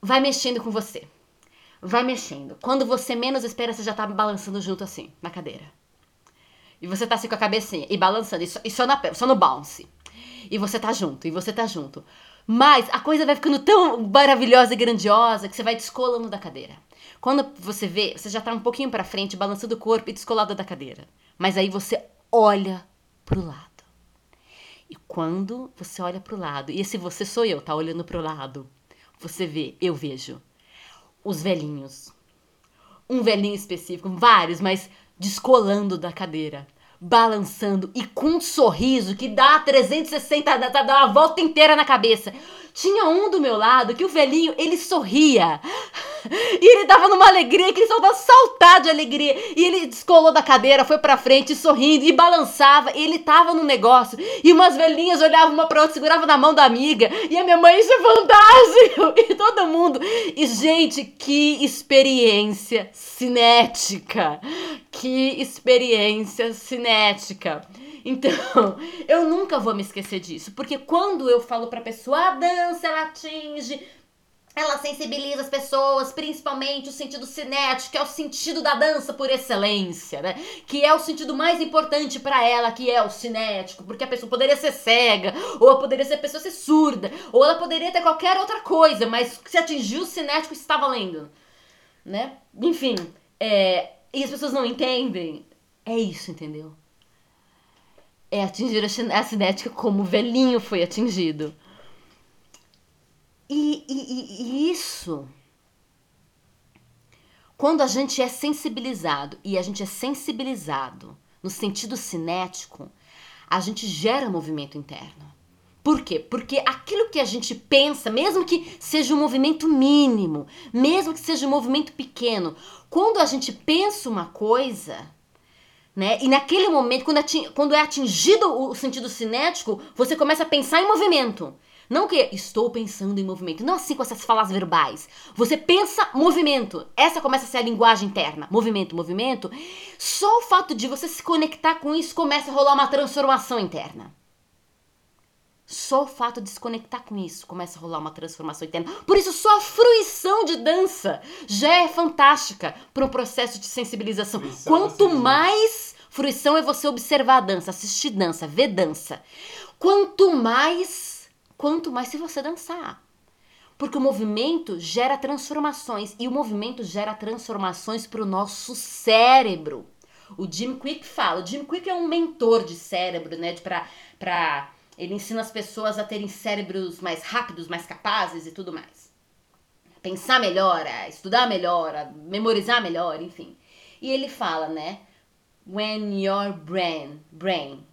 Vai mexendo com você. Vai mexendo. Quando você menos espera, você já tá balançando junto assim, na cadeira. E você tá assim com a cabecinha e balançando, e só, e só, na, só no bounce. E você tá junto, e você tá junto. Mas a coisa vai ficando tão maravilhosa e grandiosa que você vai descolando da cadeira. Quando você vê, você já tá um pouquinho para frente, balançando o corpo e descolado da cadeira. Mas aí você olha pro lado. E quando você olha para o lado, e se você sou eu, tá olhando para o lado, você vê, eu vejo os velhinhos. Um velhinho específico, vários, mas descolando da cadeira, balançando e com um sorriso que dá 360, dá, dá uma volta inteira na cabeça. Tinha um do meu lado que o velhinho, ele sorria. E ele tava numa alegria que ele só dava saltar de alegria. E ele descolou da cadeira, foi pra frente, sorrindo, e balançava. E ele tava no negócio. E umas velhinhas olhavam uma pra outra, seguravam na mão da amiga. E a minha mãe, isso é fantástico! [LAUGHS] E todo mundo. E, gente, que experiência cinética! Que experiência cinética! Então, [LAUGHS] eu nunca vou me esquecer disso, porque quando eu falo pra pessoa, a dança ela atinge ela sensibiliza as pessoas, principalmente o sentido cinético, que é o sentido da dança por excelência, né? Que é o sentido mais importante para ela, que é o cinético, porque a pessoa poderia ser cega, ou ela poderia ser pessoa ser surda, ou ela poderia ter qualquer outra coisa, mas se atingiu o cinético está valendo, né? Enfim, é, e as pessoas não entendem. É isso, entendeu? É atingir a cinética como o velhinho foi atingido. E, e, e isso, quando a gente é sensibilizado, e a gente é sensibilizado no sentido cinético, a gente gera movimento interno. Por quê? Porque aquilo que a gente pensa, mesmo que seja um movimento mínimo, mesmo que seja um movimento pequeno, quando a gente pensa uma coisa, né? E naquele momento, quando, quando é atingido o sentido cinético, você começa a pensar em movimento. Não que estou pensando em movimento, não assim com essas falas verbais. Você pensa movimento. Essa começa a ser a linguagem interna. Movimento, movimento. Só o fato de você se conectar com isso começa a rolar uma transformação interna. Só o fato de se conectar com isso começa a rolar uma transformação interna. Por isso, só a fruição de dança já é fantástica para um processo de sensibilização. Fruição Quanto mais fruição é você observar a dança, assistir dança, ver dança. Quanto mais quanto mais se você dançar. Porque o movimento gera transformações e o movimento gera transformações para o nosso cérebro. O Jim Quick fala, o Jim Quick é um mentor de cérebro, né, para para ele ensina as pessoas a terem cérebros mais rápidos, mais capazes e tudo mais. pensar melhor, a estudar melhor, a memorizar melhor, enfim. E ele fala, né? When your brain, brain,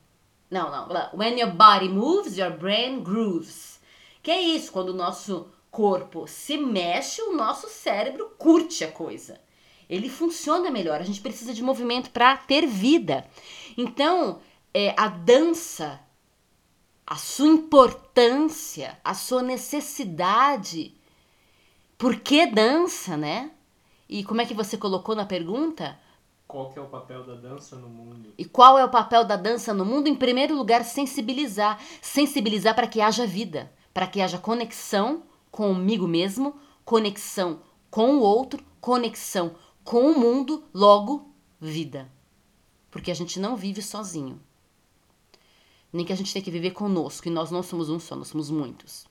não, não, when your body moves, your brain grooves. Que é isso, quando o nosso corpo se mexe, o nosso cérebro curte a coisa. Ele funciona melhor. A gente precisa de movimento para ter vida. Então, é, a dança, a sua importância, a sua necessidade. Por que dança, né? E como é que você colocou na pergunta? Qual é o papel da dança no mundo? E qual é o papel da dança no mundo? Em primeiro lugar, sensibilizar. Sensibilizar para que haja vida, para que haja conexão comigo mesmo, conexão com o outro, conexão com o mundo, logo, vida. Porque a gente não vive sozinho. Nem que a gente tem que viver conosco. E nós não somos um só, nós somos muitos.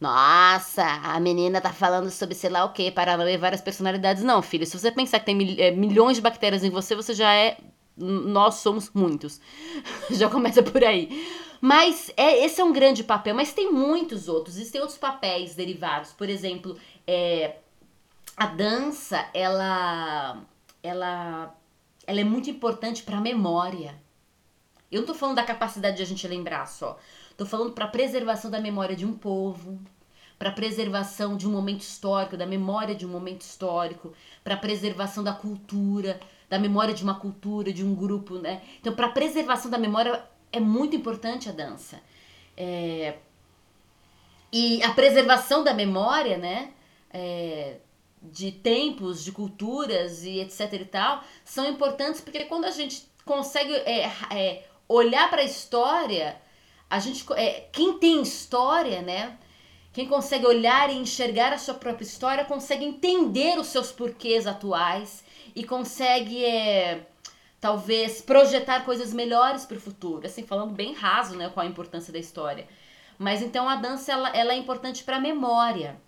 Nossa, a menina tá falando sobre sei lá o que, Paranauê, várias personalidades. Não, filho, se você pensar que tem é, milhões de bactérias em você, você já é. Nós somos muitos. [LAUGHS] já começa por aí. Mas é, esse é um grande papel, mas tem muitos outros. Existem outros papéis derivados. Por exemplo, é, a dança, ela, ela, ela é muito importante para a memória. Eu não tô falando da capacidade de a gente lembrar só. Tô falando para preservação da memória de um povo, para preservação de um momento histórico, da memória de um momento histórico, para preservação da cultura, da memória de uma cultura, de um grupo, né? Então, para preservação da memória é muito importante a dança. É... E a preservação da memória, né? É... De tempos, de culturas e etc e tal, são importantes porque quando a gente consegue é, é olhar para a história a gente é, quem tem história, né? Quem consegue olhar e enxergar a sua própria história consegue entender os seus porquês atuais e consegue é, talvez projetar coisas melhores para o futuro. Assim, falando bem raso, né, qual a importância da história. Mas então a dança ela, ela é importante para a memória.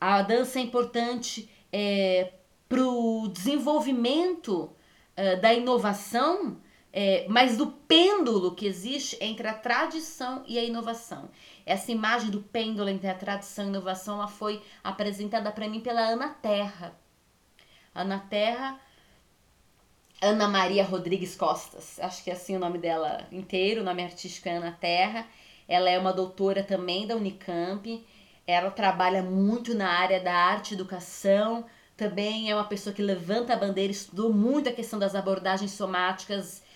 A dança é importante é, para o desenvolvimento é, da inovação é, mas do pêndulo que existe entre a tradição e a inovação. Essa imagem do pêndulo entre a tradição e a inovação ela foi apresentada para mim pela Ana Terra. Ana Terra, Ana Maria Rodrigues Costas, acho que é assim o nome dela inteiro, o nome artístico é Ana Terra. Ela é uma doutora também da Unicamp. Ela trabalha muito na área da arte e educação. Também é uma pessoa que levanta a bandeira, estudou muito a questão das abordagens somáticas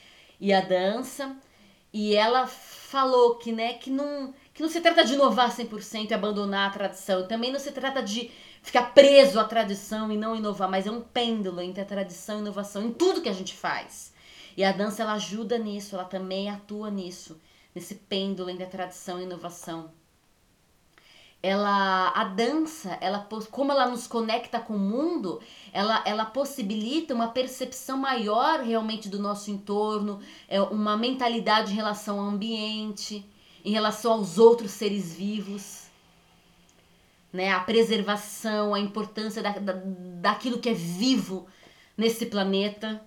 e a dança. E ela falou que, né, que não, que não se trata de inovar 100% e abandonar a tradição. Também não se trata de ficar preso à tradição e não inovar, mas é um pêndulo entre a tradição e a inovação em tudo que a gente faz. E a dança ela ajuda nisso, ela também atua nisso, nesse pêndulo entre a tradição e a inovação ela a dança, ela como ela nos conecta com o mundo, ela, ela possibilita uma percepção maior realmente do nosso entorno, é uma mentalidade em relação ao ambiente, em relação aos outros seres vivos, né? A preservação, a importância da, da, daquilo que é vivo nesse planeta.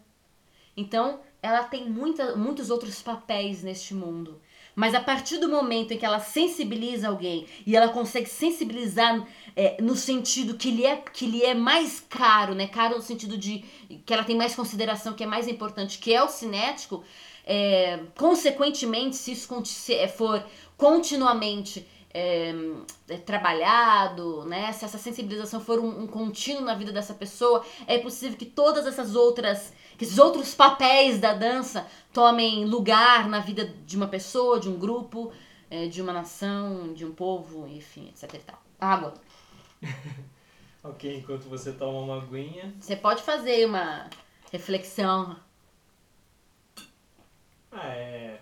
Então, ela tem muita, muitos outros papéis neste mundo. Mas a partir do momento em que ela sensibiliza alguém e ela consegue sensibilizar é, no sentido que ele, é, que ele é mais caro, né? Caro no sentido de que ela tem mais consideração, que é mais importante, que é o cinético, é, consequentemente, se isso é, for continuamente é, é, trabalhado, né? Se essa sensibilização for um, um contínuo na vida dessa pessoa, é possível que todas essas outras que esses outros papéis da dança tomem lugar na vida de uma pessoa, de um grupo, é, de uma nação, de um povo, enfim, etc e tal. Água. [LAUGHS] ok, enquanto você toma uma aguinha. Você pode fazer uma reflexão. Ah, é.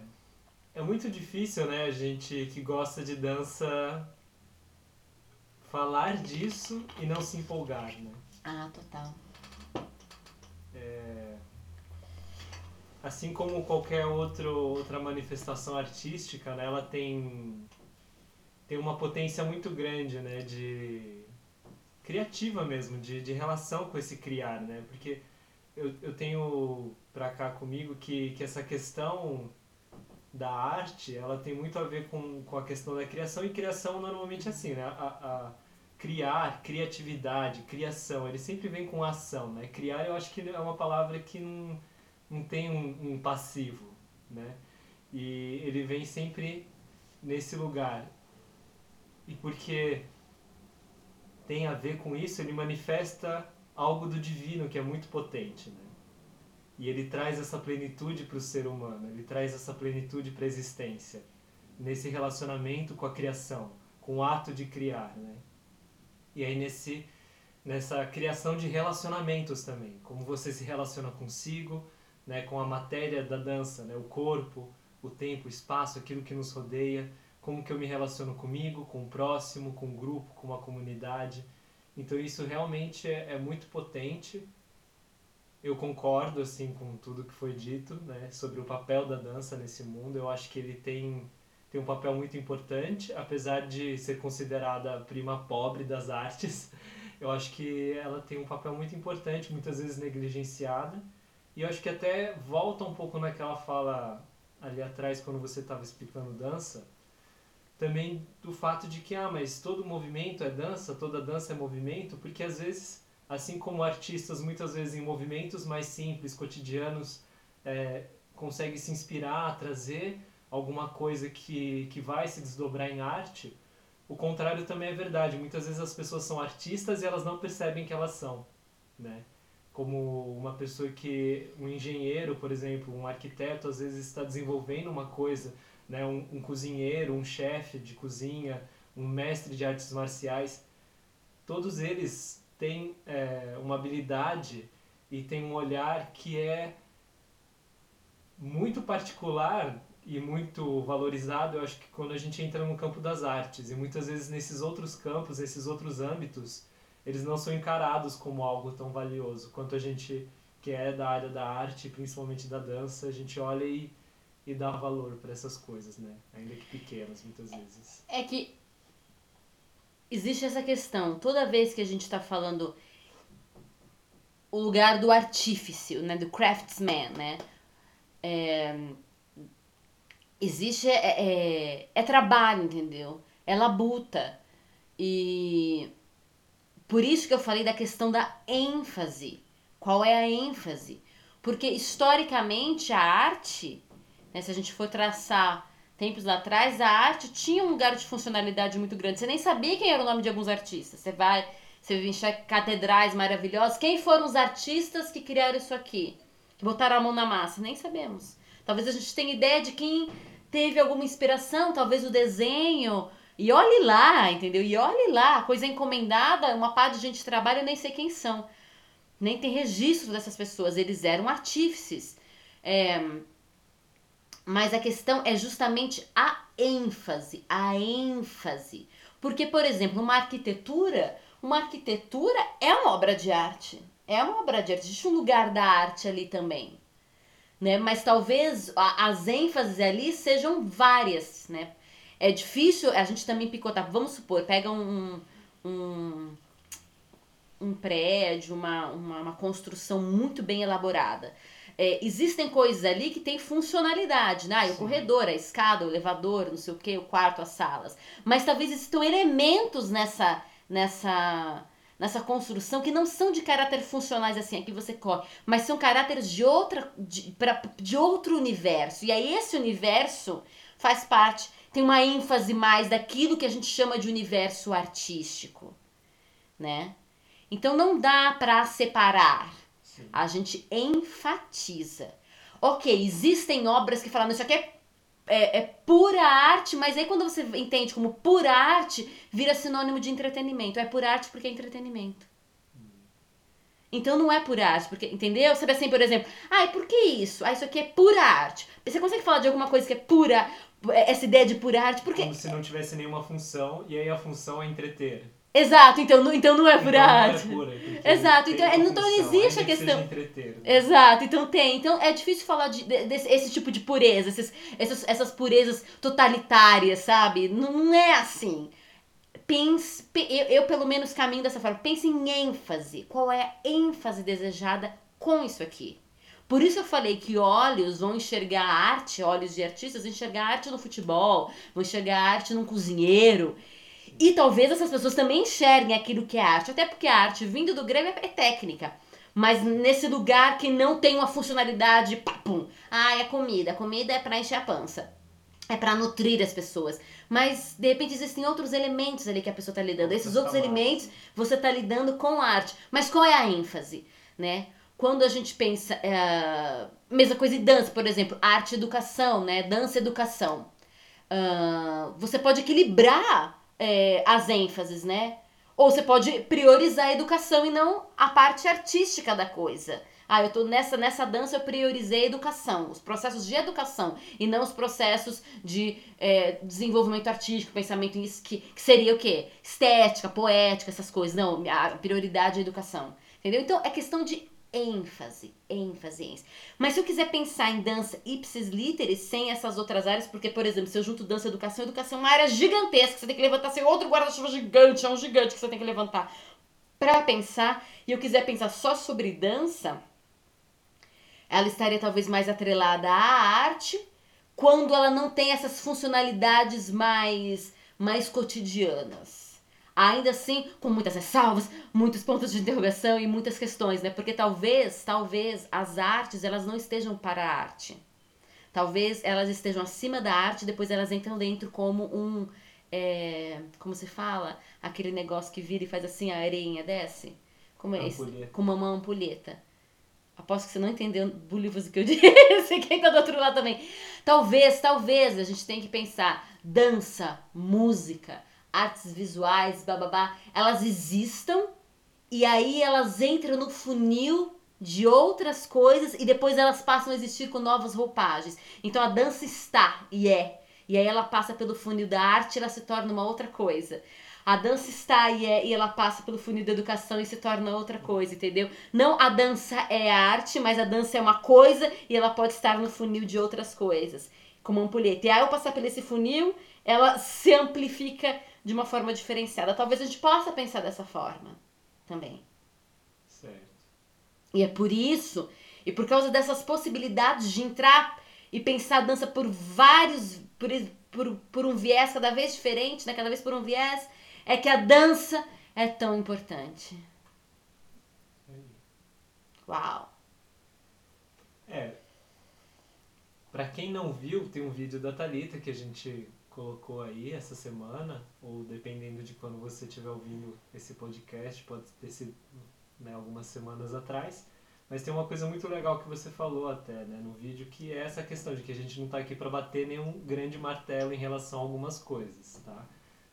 É muito difícil, né, a gente que gosta de dança falar disso e não se empolgar, né? Ah, total. Assim como qualquer outro, outra manifestação artística, né, ela tem, tem uma potência muito grande né, de criativa mesmo, de, de relação com esse criar, né? Porque eu, eu tenho pra cá comigo que, que essa questão da arte, ela tem muito a ver com, com a questão da criação, e criação normalmente é assim, né? A, a criar, criatividade, criação, ele sempre vem com ação, né? Criar eu acho que é uma palavra que não, não tem um, um passivo, né? E ele vem sempre nesse lugar. E porque tem a ver com isso, ele manifesta algo do divino que é muito potente, né? E ele traz essa plenitude para o ser humano, ele traz essa plenitude para a existência, nesse relacionamento com a criação, com o ato de criar, né? E aí nesse nessa criação de relacionamentos também, como você se relaciona consigo, né, com a matéria da dança, né, o corpo, o tempo, o espaço, aquilo que nos rodeia, como que eu me relaciono comigo, com o próximo, com o grupo, com a comunidade. Então isso realmente é, é muito potente. Eu concordo assim com tudo que foi dito, né, sobre o papel da dança nesse mundo. Eu acho que ele tem tem um papel muito importante, apesar de ser considerada a prima pobre das [LAUGHS] artes. Eu acho que ela tem um papel muito importante, muitas vezes negligenciada. E eu acho que até volta um pouco naquela fala ali atrás, quando você estava explicando dança, também do fato de que, ah, mas todo movimento é dança, toda dança é movimento, porque às vezes, assim como artistas muitas vezes em movimentos mais simples, cotidianos, é, conseguem se inspirar, trazer alguma coisa que, que vai se desdobrar em arte, o contrário também é verdade. Muitas vezes as pessoas são artistas e elas não percebem que elas são, né? Como uma pessoa que, um engenheiro, por exemplo, um arquiteto, às vezes está desenvolvendo uma coisa, né? Um, um cozinheiro, um chefe de cozinha, um mestre de artes marciais, todos eles têm é, uma habilidade e têm um olhar que é muito particular e muito valorizado, eu acho que quando a gente entra no campo das artes. E muitas vezes nesses outros campos, nesses outros âmbitos, eles não são encarados como algo tão valioso quanto a gente que é da área da arte, principalmente da dança, a gente olha e, e dá valor para essas coisas, né? Ainda que pequenas, muitas vezes. É que existe essa questão, toda vez que a gente está falando o lugar do artífice, né, do craftsman, né? É, existe é, é, é trabalho, entendeu? É labuta. E por isso que eu falei da questão da ênfase. Qual é a ênfase? Porque historicamente a arte, né, se a gente for traçar tempos atrás, a arte tinha um lugar de funcionalidade muito grande. Você nem sabia quem era o nome de alguns artistas. Você vai, você vê catedrais maravilhosas. Quem foram os artistas que criaram isso aqui? Que botaram a mão na massa? Nem sabemos. Talvez a gente tenha ideia de quem teve alguma inspiração, talvez o desenho. E olhe lá, entendeu? E olhe lá, coisa encomendada, uma parte de gente trabalha, eu nem sei quem são. Nem tem registro dessas pessoas, eles eram artífices. É, mas a questão é justamente a ênfase, a ênfase. Porque, por exemplo, uma arquitetura, uma arquitetura é uma obra de arte. É uma obra de arte, existe um lugar da arte ali também né? Mas talvez a, as ênfases ali sejam várias, né? É difícil a gente também picotar. Vamos supor, pega um, um, um prédio, uma, uma, uma construção muito bem elaborada. É, existem coisas ali que têm funcionalidade, né? o corredor, a escada, o elevador, não sei o que, o quarto, as salas. Mas talvez existam elementos nessa, nessa nessa construção que não são de caráter funcionais assim, aqui você corre, mas são caráteres de outra de, pra, de outro universo. E aí esse universo faz parte, tem uma ênfase mais daquilo que a gente chama de universo artístico, né? Então não dá para separar. Sim. A gente enfatiza. OK, existem obras que falam isso aqui é é, é, pura arte, mas aí quando você entende como pura arte, vira sinônimo de entretenimento. É pura arte porque é entretenimento. Então não é pura arte, porque, entendeu? Sabe assim, por exemplo, ah, por que isso? Ah, isso aqui é pura arte. Você consegue falar de alguma coisa que é pura, essa ideia de pura arte? Porque... Como se não tivesse nenhuma função, e aí a função é entreter. Exato, então não, então não é por então arte. Não é pura, Exato, então, é, então não existe a questão. Né? Exato, então tem. Então é difícil falar de, de, desse esse tipo de pureza, esses, essas, essas purezas totalitárias, sabe? Não, não é assim. Pense, eu, eu pelo menos caminho dessa forma. Pense em ênfase. Qual é a ênfase desejada com isso aqui? Por isso eu falei que olhos vão enxergar arte, olhos de artistas, vão enxergar arte no futebol, vão enxergar arte num cozinheiro. E talvez essas pessoas também enxerguem aquilo que é arte, até porque a arte vindo do grego é técnica. Mas nesse lugar que não tem uma funcionalidade, papum. Ah, é comida. A comida é para encher a pança. É para nutrir as pessoas. Mas, de repente, existem outros elementos ali que a pessoa está lidando. Esses outros elementos, você está lidando com arte. Mas qual é a ênfase, né? Quando a gente pensa... É, mesma coisa em dança, por exemplo. Arte educação, né? Dança educação. Uh, você pode equilibrar é, as ênfases, né? Ou você pode priorizar a educação e não a parte artística da coisa. Ah, eu tô nessa, nessa dança, eu priorizei a educação, os processos de educação, e não os processos de é, desenvolvimento artístico, pensamento em, que, que seria o quê? Estética, poética, essas coisas. Não, a prioridade é a educação. Entendeu? Então é questão de ênfase, ênfase, ênfase. Mas se eu quiser pensar em dança ipsis literis sem essas outras áreas, porque, por exemplo, se eu junto dança educação, educação é uma área gigantesca, você tem que levantar seu outro guarda-chuva gigante, é um gigante que você tem que levantar para pensar, e eu quiser pensar só sobre dança, ela estaria talvez mais atrelada à arte, quando ela não tem essas funcionalidades mais mais cotidianas ainda assim com muitas ressalvas, muitos pontos de interrogação e muitas questões, né? Porque talvez, talvez as artes elas não estejam para a arte. Talvez elas estejam acima da arte, depois elas entram dentro como um, é, como se fala, aquele negócio que vira e faz assim a areinha desce, como é isso? Com uma ampulheta. Aposto que você não entendeu bolivas o que eu [LAUGHS] disse, quem tá do outro lado também. Talvez, talvez a gente tenha que pensar dança, música, artes visuais, bababá, elas existam e aí elas entram no funil de outras coisas e depois elas passam a existir com novas roupagens. Então a dança está e é. E aí ela passa pelo funil da arte e ela se torna uma outra coisa. A dança está e é, e ela passa pelo funil da educação e se torna outra coisa, entendeu? Não a dança é a arte, mas a dança é uma coisa e ela pode estar no funil de outras coisas, como ampulheta. E aí ao passar por esse funil, ela se amplifica de uma forma diferenciada. Talvez a gente possa pensar dessa forma também. Certo. E é por isso, e por causa dessas possibilidades de entrar e pensar a dança por vários, por, por, por um viés cada vez diferente, né? cada vez por um viés, é que a dança é tão importante. Uau! É. Pra quem não viu, tem um vídeo da Talita que a gente colocou aí essa semana, ou dependendo de quando você estiver ouvindo esse podcast, pode ter sido né, algumas semanas atrás. Mas tem uma coisa muito legal que você falou até né, no vídeo, que é essa questão de que a gente não está aqui para bater nenhum grande martelo em relação a algumas coisas, tá?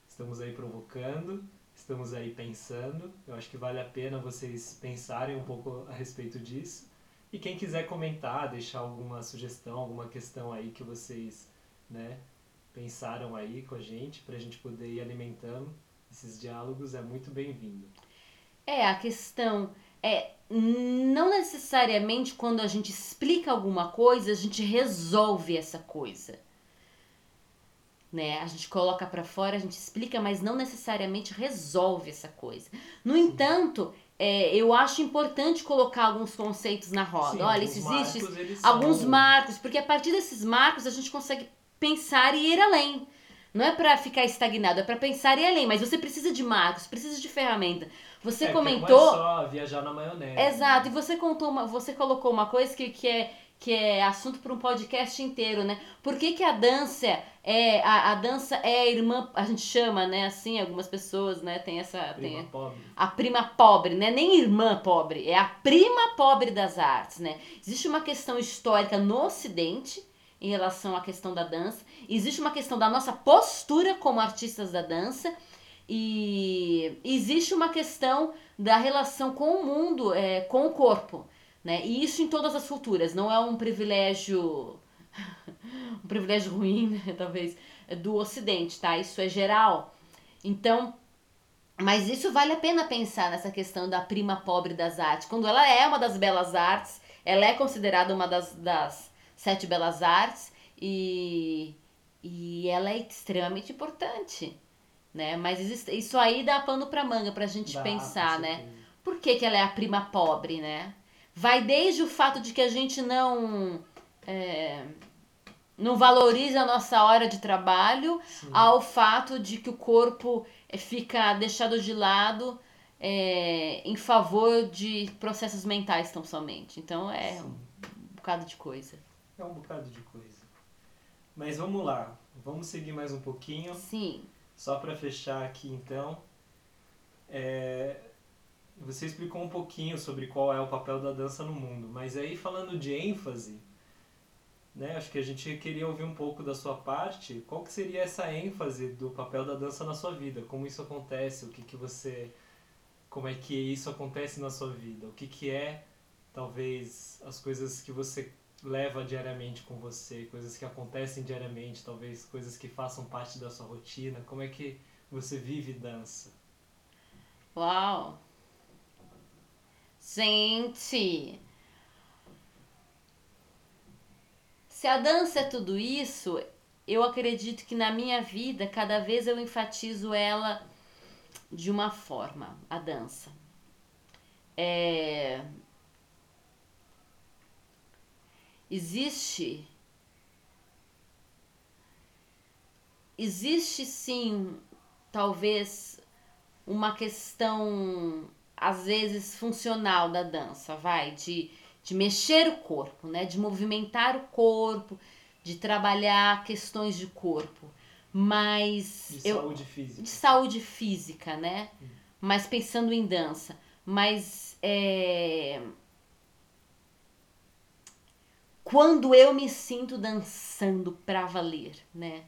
Estamos aí provocando, estamos aí pensando. Eu acho que vale a pena vocês pensarem um pouco a respeito disso. E quem quiser comentar, deixar alguma sugestão, alguma questão aí que vocês né, pensaram aí com a gente para a gente poder ir alimentando esses diálogos é muito bem-vindo. É, a questão é não necessariamente quando a gente explica alguma coisa, a gente resolve essa coisa. Né? A gente coloca para fora, a gente explica, mas não necessariamente resolve essa coisa. No Sim. entanto, é, eu acho importante colocar alguns conceitos na roda. Sim, Olha, isso existe, marcos, alguns são... marcos, porque a partir desses marcos a gente consegue pensar e ir além. Não é para ficar estagnado, é para pensar e ir além. Mas você precisa de marcos, precisa de ferramenta. Você é, comentou. Não é só viajar na maionese. Exato. Né? E você contou uma, você colocou uma coisa que, que é que é assunto para um podcast inteiro, né? Por que, que a dança é a, a dança é a irmã, a gente chama, né? Assim, algumas pessoas, né? Tem essa prima tem pobre. a prima pobre, né? Nem irmã pobre, é a prima pobre das artes, né? Existe uma questão histórica no Ocidente em relação à questão da dança. Existe uma questão da nossa postura como artistas da dança e existe uma questão da relação com o mundo, é, com o corpo, né? E isso em todas as culturas, não é um privilégio [LAUGHS] um privilégio ruim, né? [LAUGHS] talvez, do ocidente, tá? Isso é geral. Então, mas isso vale a pena pensar nessa questão da prima pobre das artes. Quando ela é uma das belas artes, ela é considerada uma das, das Sete Belas Artes e, e ela é extremamente importante, né? Mas existe, isso aí dá pano para manga pra gente dá, pensar, né? Por que, que ela é a prima pobre, né? Vai desde o fato de que a gente não é, não valoriza a nossa hora de trabalho, Sim. ao fato de que o corpo fica deixado de lado é, em favor de processos mentais tão somente. Então é Sim. um bocado de coisa. É um bocado de coisa. Mas vamos lá, vamos seguir mais um pouquinho. Sim. Só para fechar aqui então, é, você explicou um pouquinho sobre qual é o papel da dança no mundo, mas aí falando de ênfase, né, acho que a gente queria ouvir um pouco da sua parte, qual que seria essa ênfase do papel da dança na sua vida? Como isso acontece? O que que você como é que isso acontece na sua vida? O que que é talvez as coisas que você leva diariamente com você, coisas que acontecem diariamente, talvez coisas que façam parte da sua rotina. Como é que você vive dança? Uau! Gente! Se a dança é tudo isso, eu acredito que na minha vida, cada vez eu enfatizo ela de uma forma, a dança. É... Existe. Existe sim, talvez, uma questão, às vezes, funcional da dança, vai, de, de mexer o corpo, né? De movimentar o corpo, de trabalhar questões de corpo. Mas De eu, saúde física. de saúde física, né? Mas pensando em dança. Mas é... quando eu me sinto dançando pra valer, né?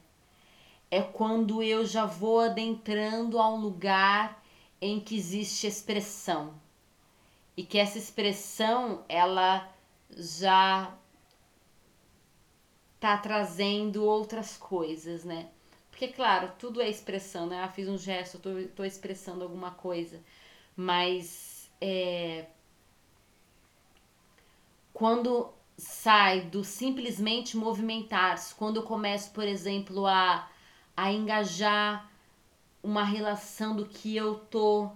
É quando eu já vou adentrando a um lugar em que existe expressão. E que essa expressão, ela já tá trazendo outras coisas, né? Porque, claro, tudo é expressão, né? Ah, fiz um gesto, tô, tô expressando alguma coisa. Mas é, quando sai do simplesmente movimentar-se, quando eu começo, por exemplo, a, a engajar uma relação do que eu tô,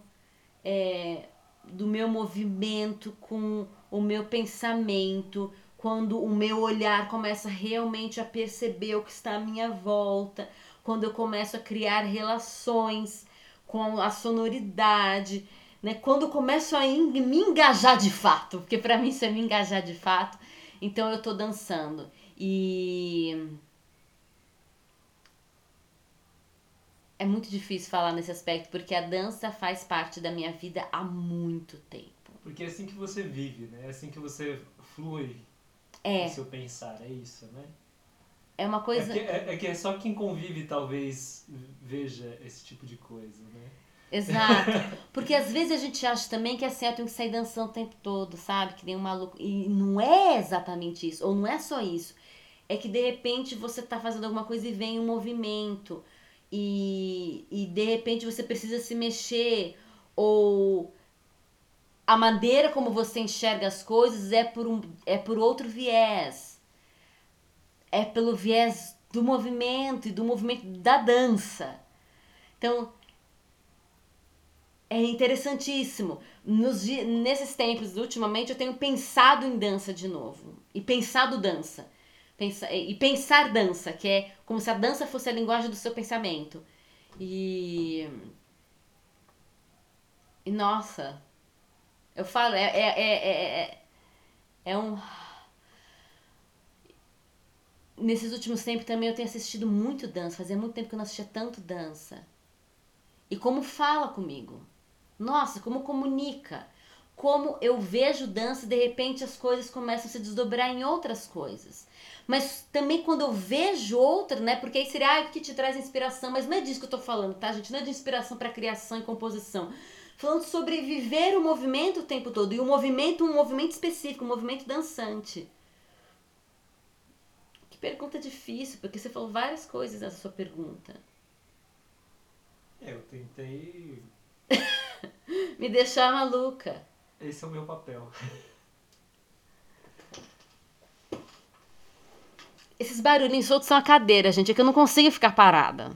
é, do meu movimento com o meu pensamento, quando o meu olhar começa realmente a perceber o que está à minha volta, quando eu começo a criar relações com a sonoridade, né? Quando eu começo a me engajar de fato, porque para mim isso é me engajar de fato, então eu tô dançando. E é muito difícil falar nesse aspecto, porque a dança faz parte da minha vida há muito tempo. Porque é assim que você vive, né? É assim que você flui É, o seu pensar, é isso, né? é uma É coisa. que é, é que é só quem convive talvez veja esse tipo de coisa, né? Exato. Porque às vezes a gente acha também que é certo que sair dançando o tempo todo, sabe? Que nem um maluco. E não é exatamente isso. Ou não é só isso. É que de repente você tá fazendo alguma coisa e vem um movimento. E, e de repente você precisa se mexer. Ou a maneira como você enxerga as coisas é por, um, é por outro viés. É pelo viés do movimento e do movimento da dança. Então, é interessantíssimo. Nos, nesses tempos, ultimamente, eu tenho pensado em dança de novo. E pensado dança. Pensa, e pensar dança, que é como se a dança fosse a linguagem do seu pensamento. E. E nossa. Eu falo, é, é, é, é, é, é um. Nesses últimos tempos também eu tenho assistido muito dança. Fazia muito tempo que eu não assistia tanto dança. E como fala comigo. Nossa, como comunica. Como eu vejo dança e de repente as coisas começam a se desdobrar em outras coisas. Mas também quando eu vejo outra, né? Porque aí seria ah, que te traz inspiração. Mas não é disso que eu tô falando, tá, gente? Não é de inspiração para criação e composição. Falando sobre viver o movimento o tempo todo. E o movimento, um movimento específico, um movimento dançante. Que pergunta difícil, porque você falou várias coisas nessa sua pergunta. É, eu tentei. [LAUGHS] Me deixar maluca. Esse é o meu papel. Esses barulhinhos soltos são a cadeira, gente. É que eu não consigo ficar parada.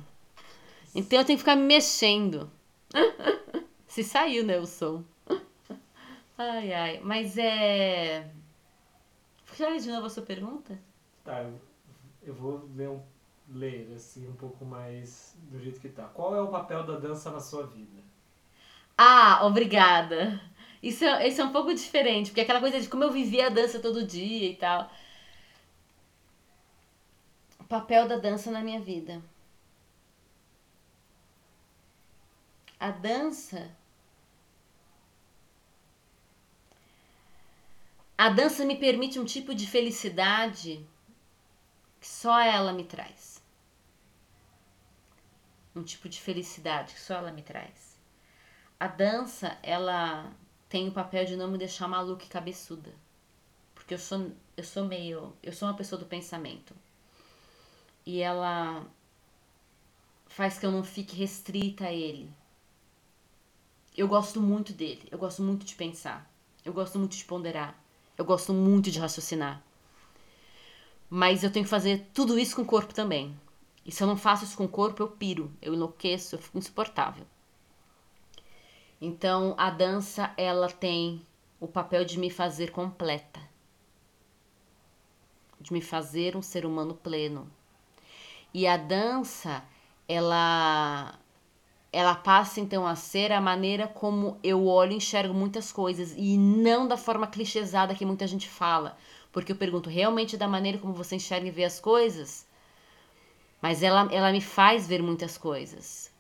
Então eu tenho que ficar me mexendo. [LAUGHS] Se saiu, né, o som. Ai, ai. Mas é. Já de novo a sua pergunta? Tá, eu vou ler, um, ler assim um pouco mais do jeito que tá. Qual é o papel da dança na sua vida? Ah, obrigada. Isso é, isso é um pouco diferente, porque aquela coisa de como eu vivia a dança todo dia e tal. O papel da dança na minha vida. A dança. A dança me permite um tipo de felicidade que só ela me traz. Um tipo de felicidade que só ela me traz. A dança, ela tem o papel de não me deixar maluca e cabeçuda. Porque eu sou, eu sou meio. Eu sou uma pessoa do pensamento. E ela faz que eu não fique restrita a ele. Eu gosto muito dele. Eu gosto muito de pensar. Eu gosto muito de ponderar. Eu gosto muito de raciocinar. Mas eu tenho que fazer tudo isso com o corpo também. E se eu não faço isso com o corpo, eu piro, eu enlouqueço, eu fico insuportável. Então, a dança, ela tem o papel de me fazer completa. De me fazer um ser humano pleno. E a dança, ela ela passa então a ser a maneira como eu olho e enxergo muitas coisas e não da forma clichêsada que muita gente fala. Porque eu pergunto realmente da maneira como você enxerga e vê as coisas. Mas ela, ela me faz ver muitas coisas.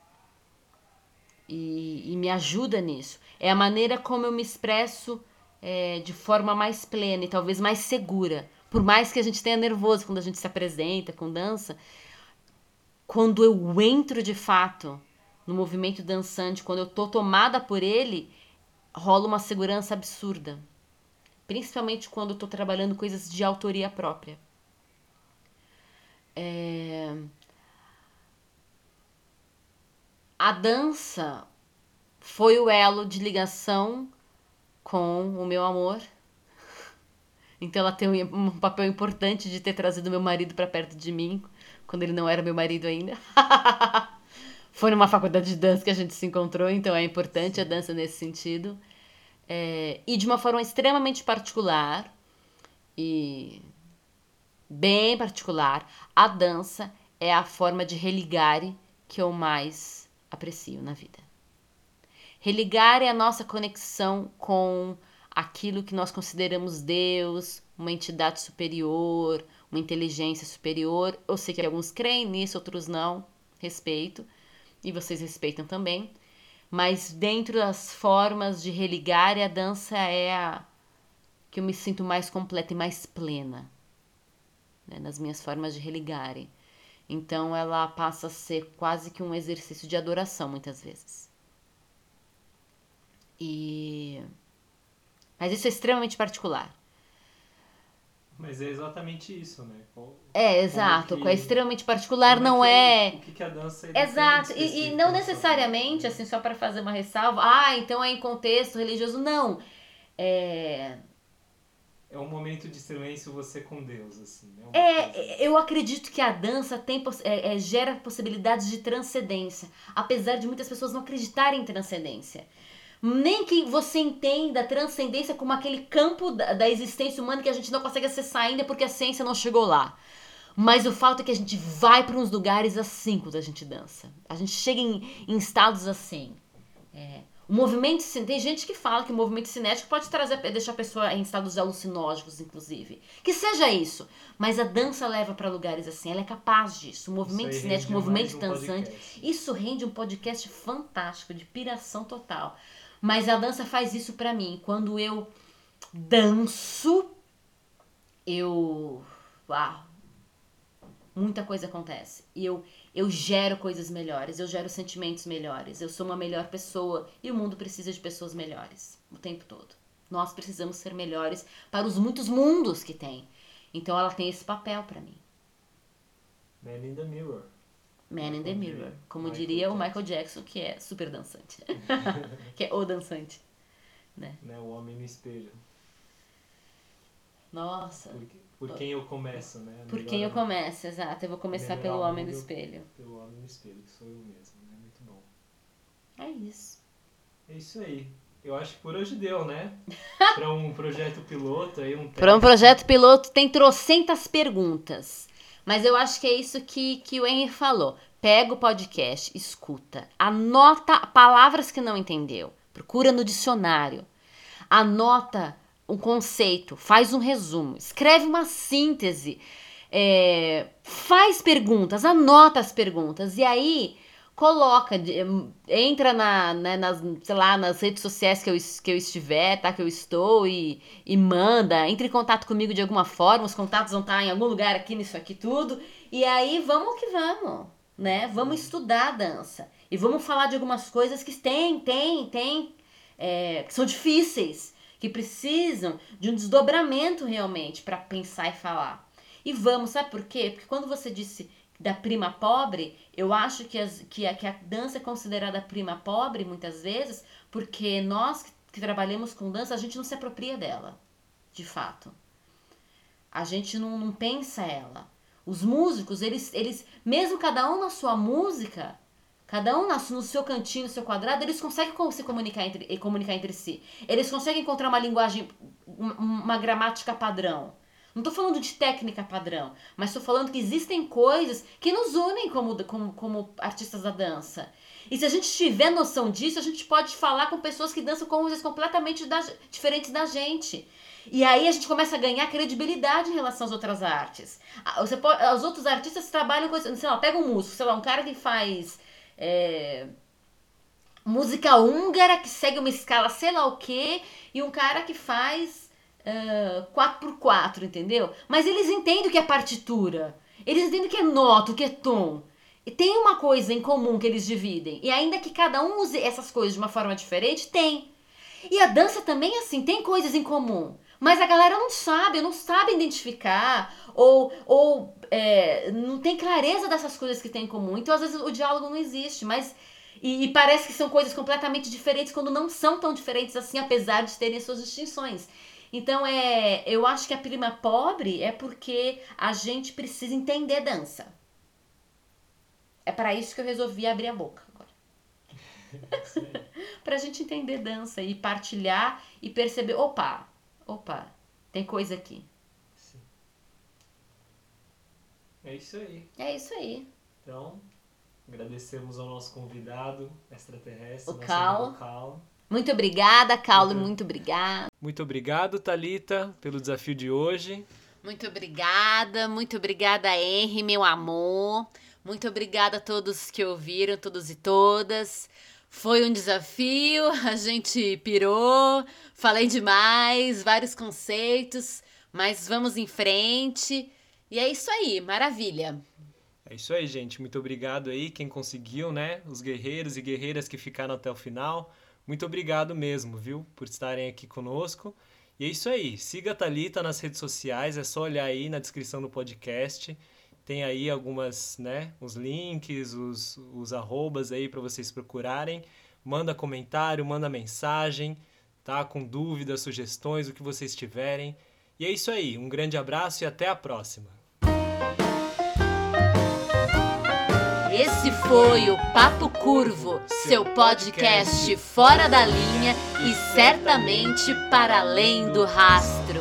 E, e me ajuda nisso. É a maneira como eu me expresso é, de forma mais plena e talvez mais segura. Por mais que a gente tenha nervoso quando a gente se apresenta com dança, quando eu entro de fato no movimento dançante, quando eu tô tomada por ele, rola uma segurança absurda principalmente quando estou trabalhando coisas de autoria própria. É... A dança foi o elo de ligação com o meu amor. Então ela tem um papel importante de ter trazido meu marido para perto de mim, quando ele não era meu marido ainda. [LAUGHS] foi numa faculdade de dança que a gente se encontrou, então é importante a dança nesse sentido. É, e de uma forma extremamente particular e bem particular, a dança é a forma de religare que eu mais aprecio na vida. Religar é a nossa conexão com aquilo que nós consideramos Deus, uma entidade superior, uma inteligência superior. Eu sei que alguns creem nisso, outros não. Respeito. E vocês respeitam também mas dentro das formas de religar, a dança é a que eu me sinto mais completa e mais plena né, nas minhas formas de religar. Então ela passa a ser quase que um exercício de adoração muitas vezes. E mas isso é extremamente particular. Mas é exatamente isso, né? Qual, é, exato. Que, é extremamente particular, não é. O que, que a dança é Exato. E, e não necessariamente, assim, só para fazer uma ressalva, ah, então é em contexto religioso. Não. É. É um momento de silêncio você com Deus, assim. Né? É, eu acredito que a dança tem, é, é, gera possibilidades de transcendência, apesar de muitas pessoas não acreditarem em transcendência nem que você entenda a transcendência como aquele campo da, da existência humana que a gente não consegue acessar ainda porque a ciência não chegou lá. Mas o fato é que a gente vai para uns lugares assim quando a gente dança. A gente chega em, em estados assim. É. O movimento tem gente que fala que o movimento cinético pode trazer deixar a pessoa em estados alucinógenos, inclusive. Que seja isso, mas a dança leva para lugares assim, ela é capaz disso. O movimento cinético, o movimento dançante, isso rende um podcast fantástico de piração total. Mas a dança faz isso para mim. Quando eu danço, eu. Uau! Muita coisa acontece. E eu, eu gero coisas melhores, eu gero sentimentos melhores, eu sou uma melhor pessoa e o mundo precisa de pessoas melhores o tempo todo. Nós precisamos ser melhores para os muitos mundos que tem. Então ela tem esse papel para mim. Man in the Mirror. Man in the Mirror, como Michael diria Jackson. o Michael Jackson, que é super dançante. [LAUGHS] que é o dançante. Né? né? O Homem no Espelho. Nossa. Por, por quem eu começo, né? Por quem eu começo, exato. Eu vou começar pelo Homem do Espelho. Pelo Homem no Espelho, que sou eu mesmo, né? Muito bom. É isso. É isso aí. Eu acho que por hoje deu, né? [LAUGHS] Para um projeto piloto aí, um Para um projeto piloto tem trocentas perguntas. Mas eu acho que é isso que, que o Henry falou. Pega o podcast, escuta, anota palavras que não entendeu, procura no dicionário, anota um conceito, faz um resumo, escreve uma síntese, é, faz perguntas, anota as perguntas e aí coloca, entra na, né, nas, sei lá, nas redes sociais que eu, que eu estiver, tá? Que eu estou e, e manda, entre em contato comigo de alguma forma, os contatos vão estar em algum lugar aqui nisso aqui tudo. E aí vamos que vamos, né? Vamos estudar a dança. E vamos falar de algumas coisas que tem, tem, tem, é, que são difíceis, que precisam de um desdobramento realmente para pensar e falar. E vamos, sabe por quê? Porque quando você disse da prima pobre, eu acho que, as, que, a, que a dança é considerada prima pobre muitas vezes, porque nós que, que trabalhamos com dança, a gente não se apropria dela, de fato. A gente não, não pensa ela. Os músicos, eles, eles, mesmo cada um na sua música, cada um no seu cantinho, no seu quadrado, eles conseguem se comunicar entre, comunicar entre si. Eles conseguem encontrar uma linguagem, uma, uma gramática padrão. Não estou falando de técnica padrão, mas estou falando que existem coisas que nos unem como, como, como artistas da dança. E se a gente tiver noção disso, a gente pode falar com pessoas que dançam com coisas completamente da, diferentes da gente. E aí a gente começa a ganhar credibilidade em relação às outras artes. Você pode, os outros artistas trabalham com, sei lá, pega um músico, sei lá, um cara que faz é, música húngara, que segue uma escala sei lá o quê, e um cara que faz uh, 4x4, entendeu? Mas eles entendem o que é partitura. Eles entendem o que é nota, o que é tom. E tem uma coisa em comum que eles dividem. E ainda que cada um use essas coisas de uma forma diferente, tem. E a dança também, assim, tem coisas em comum. Mas a galera não sabe, não sabe identificar, ou, ou é, não tem clareza dessas coisas que tem em comum. Então, às vezes, o diálogo não existe, mas. E, e, parece que são coisas completamente diferentes quando não são tão diferentes assim, apesar de terem suas distinções. Então, é, eu acho que a prima pobre é porque a gente precisa entender dança. É para isso que eu resolvi abrir a boca agora. [LAUGHS] [LAUGHS] pra gente entender dança e partilhar e perceber, opa, opa, tem coisa aqui. Sim. É isso aí. É isso aí. Então, agradecemos ao nosso convidado extraterrestre, o Cal. Muito obrigada, Caulo, muito, muito obrigada. Muito obrigado, Talita, pelo desafio de hoje. Muito obrigada, muito obrigada, Henry, meu amor. Muito obrigada a todos que ouviram, todos e todas. Foi um desafio, [LAUGHS] a gente pirou, falei demais, vários conceitos, mas vamos em frente. E é isso aí, maravilha. É isso aí, gente. Muito obrigado aí quem conseguiu, né? Os guerreiros e guerreiras que ficaram até o final. Muito obrigado mesmo, viu, por estarem aqui conosco. E é isso aí. Siga a Thalita nas redes sociais, é só olhar aí na descrição do podcast. Tem aí algumas, né, os links, os, os arrobas aí para vocês procurarem. Manda comentário, manda mensagem, tá? Com dúvidas, sugestões, o que vocês tiverem. E é isso aí. Um grande abraço e até a próxima. Esse foi o Papo Curvo, seu podcast fora da linha e certamente para além do rastro.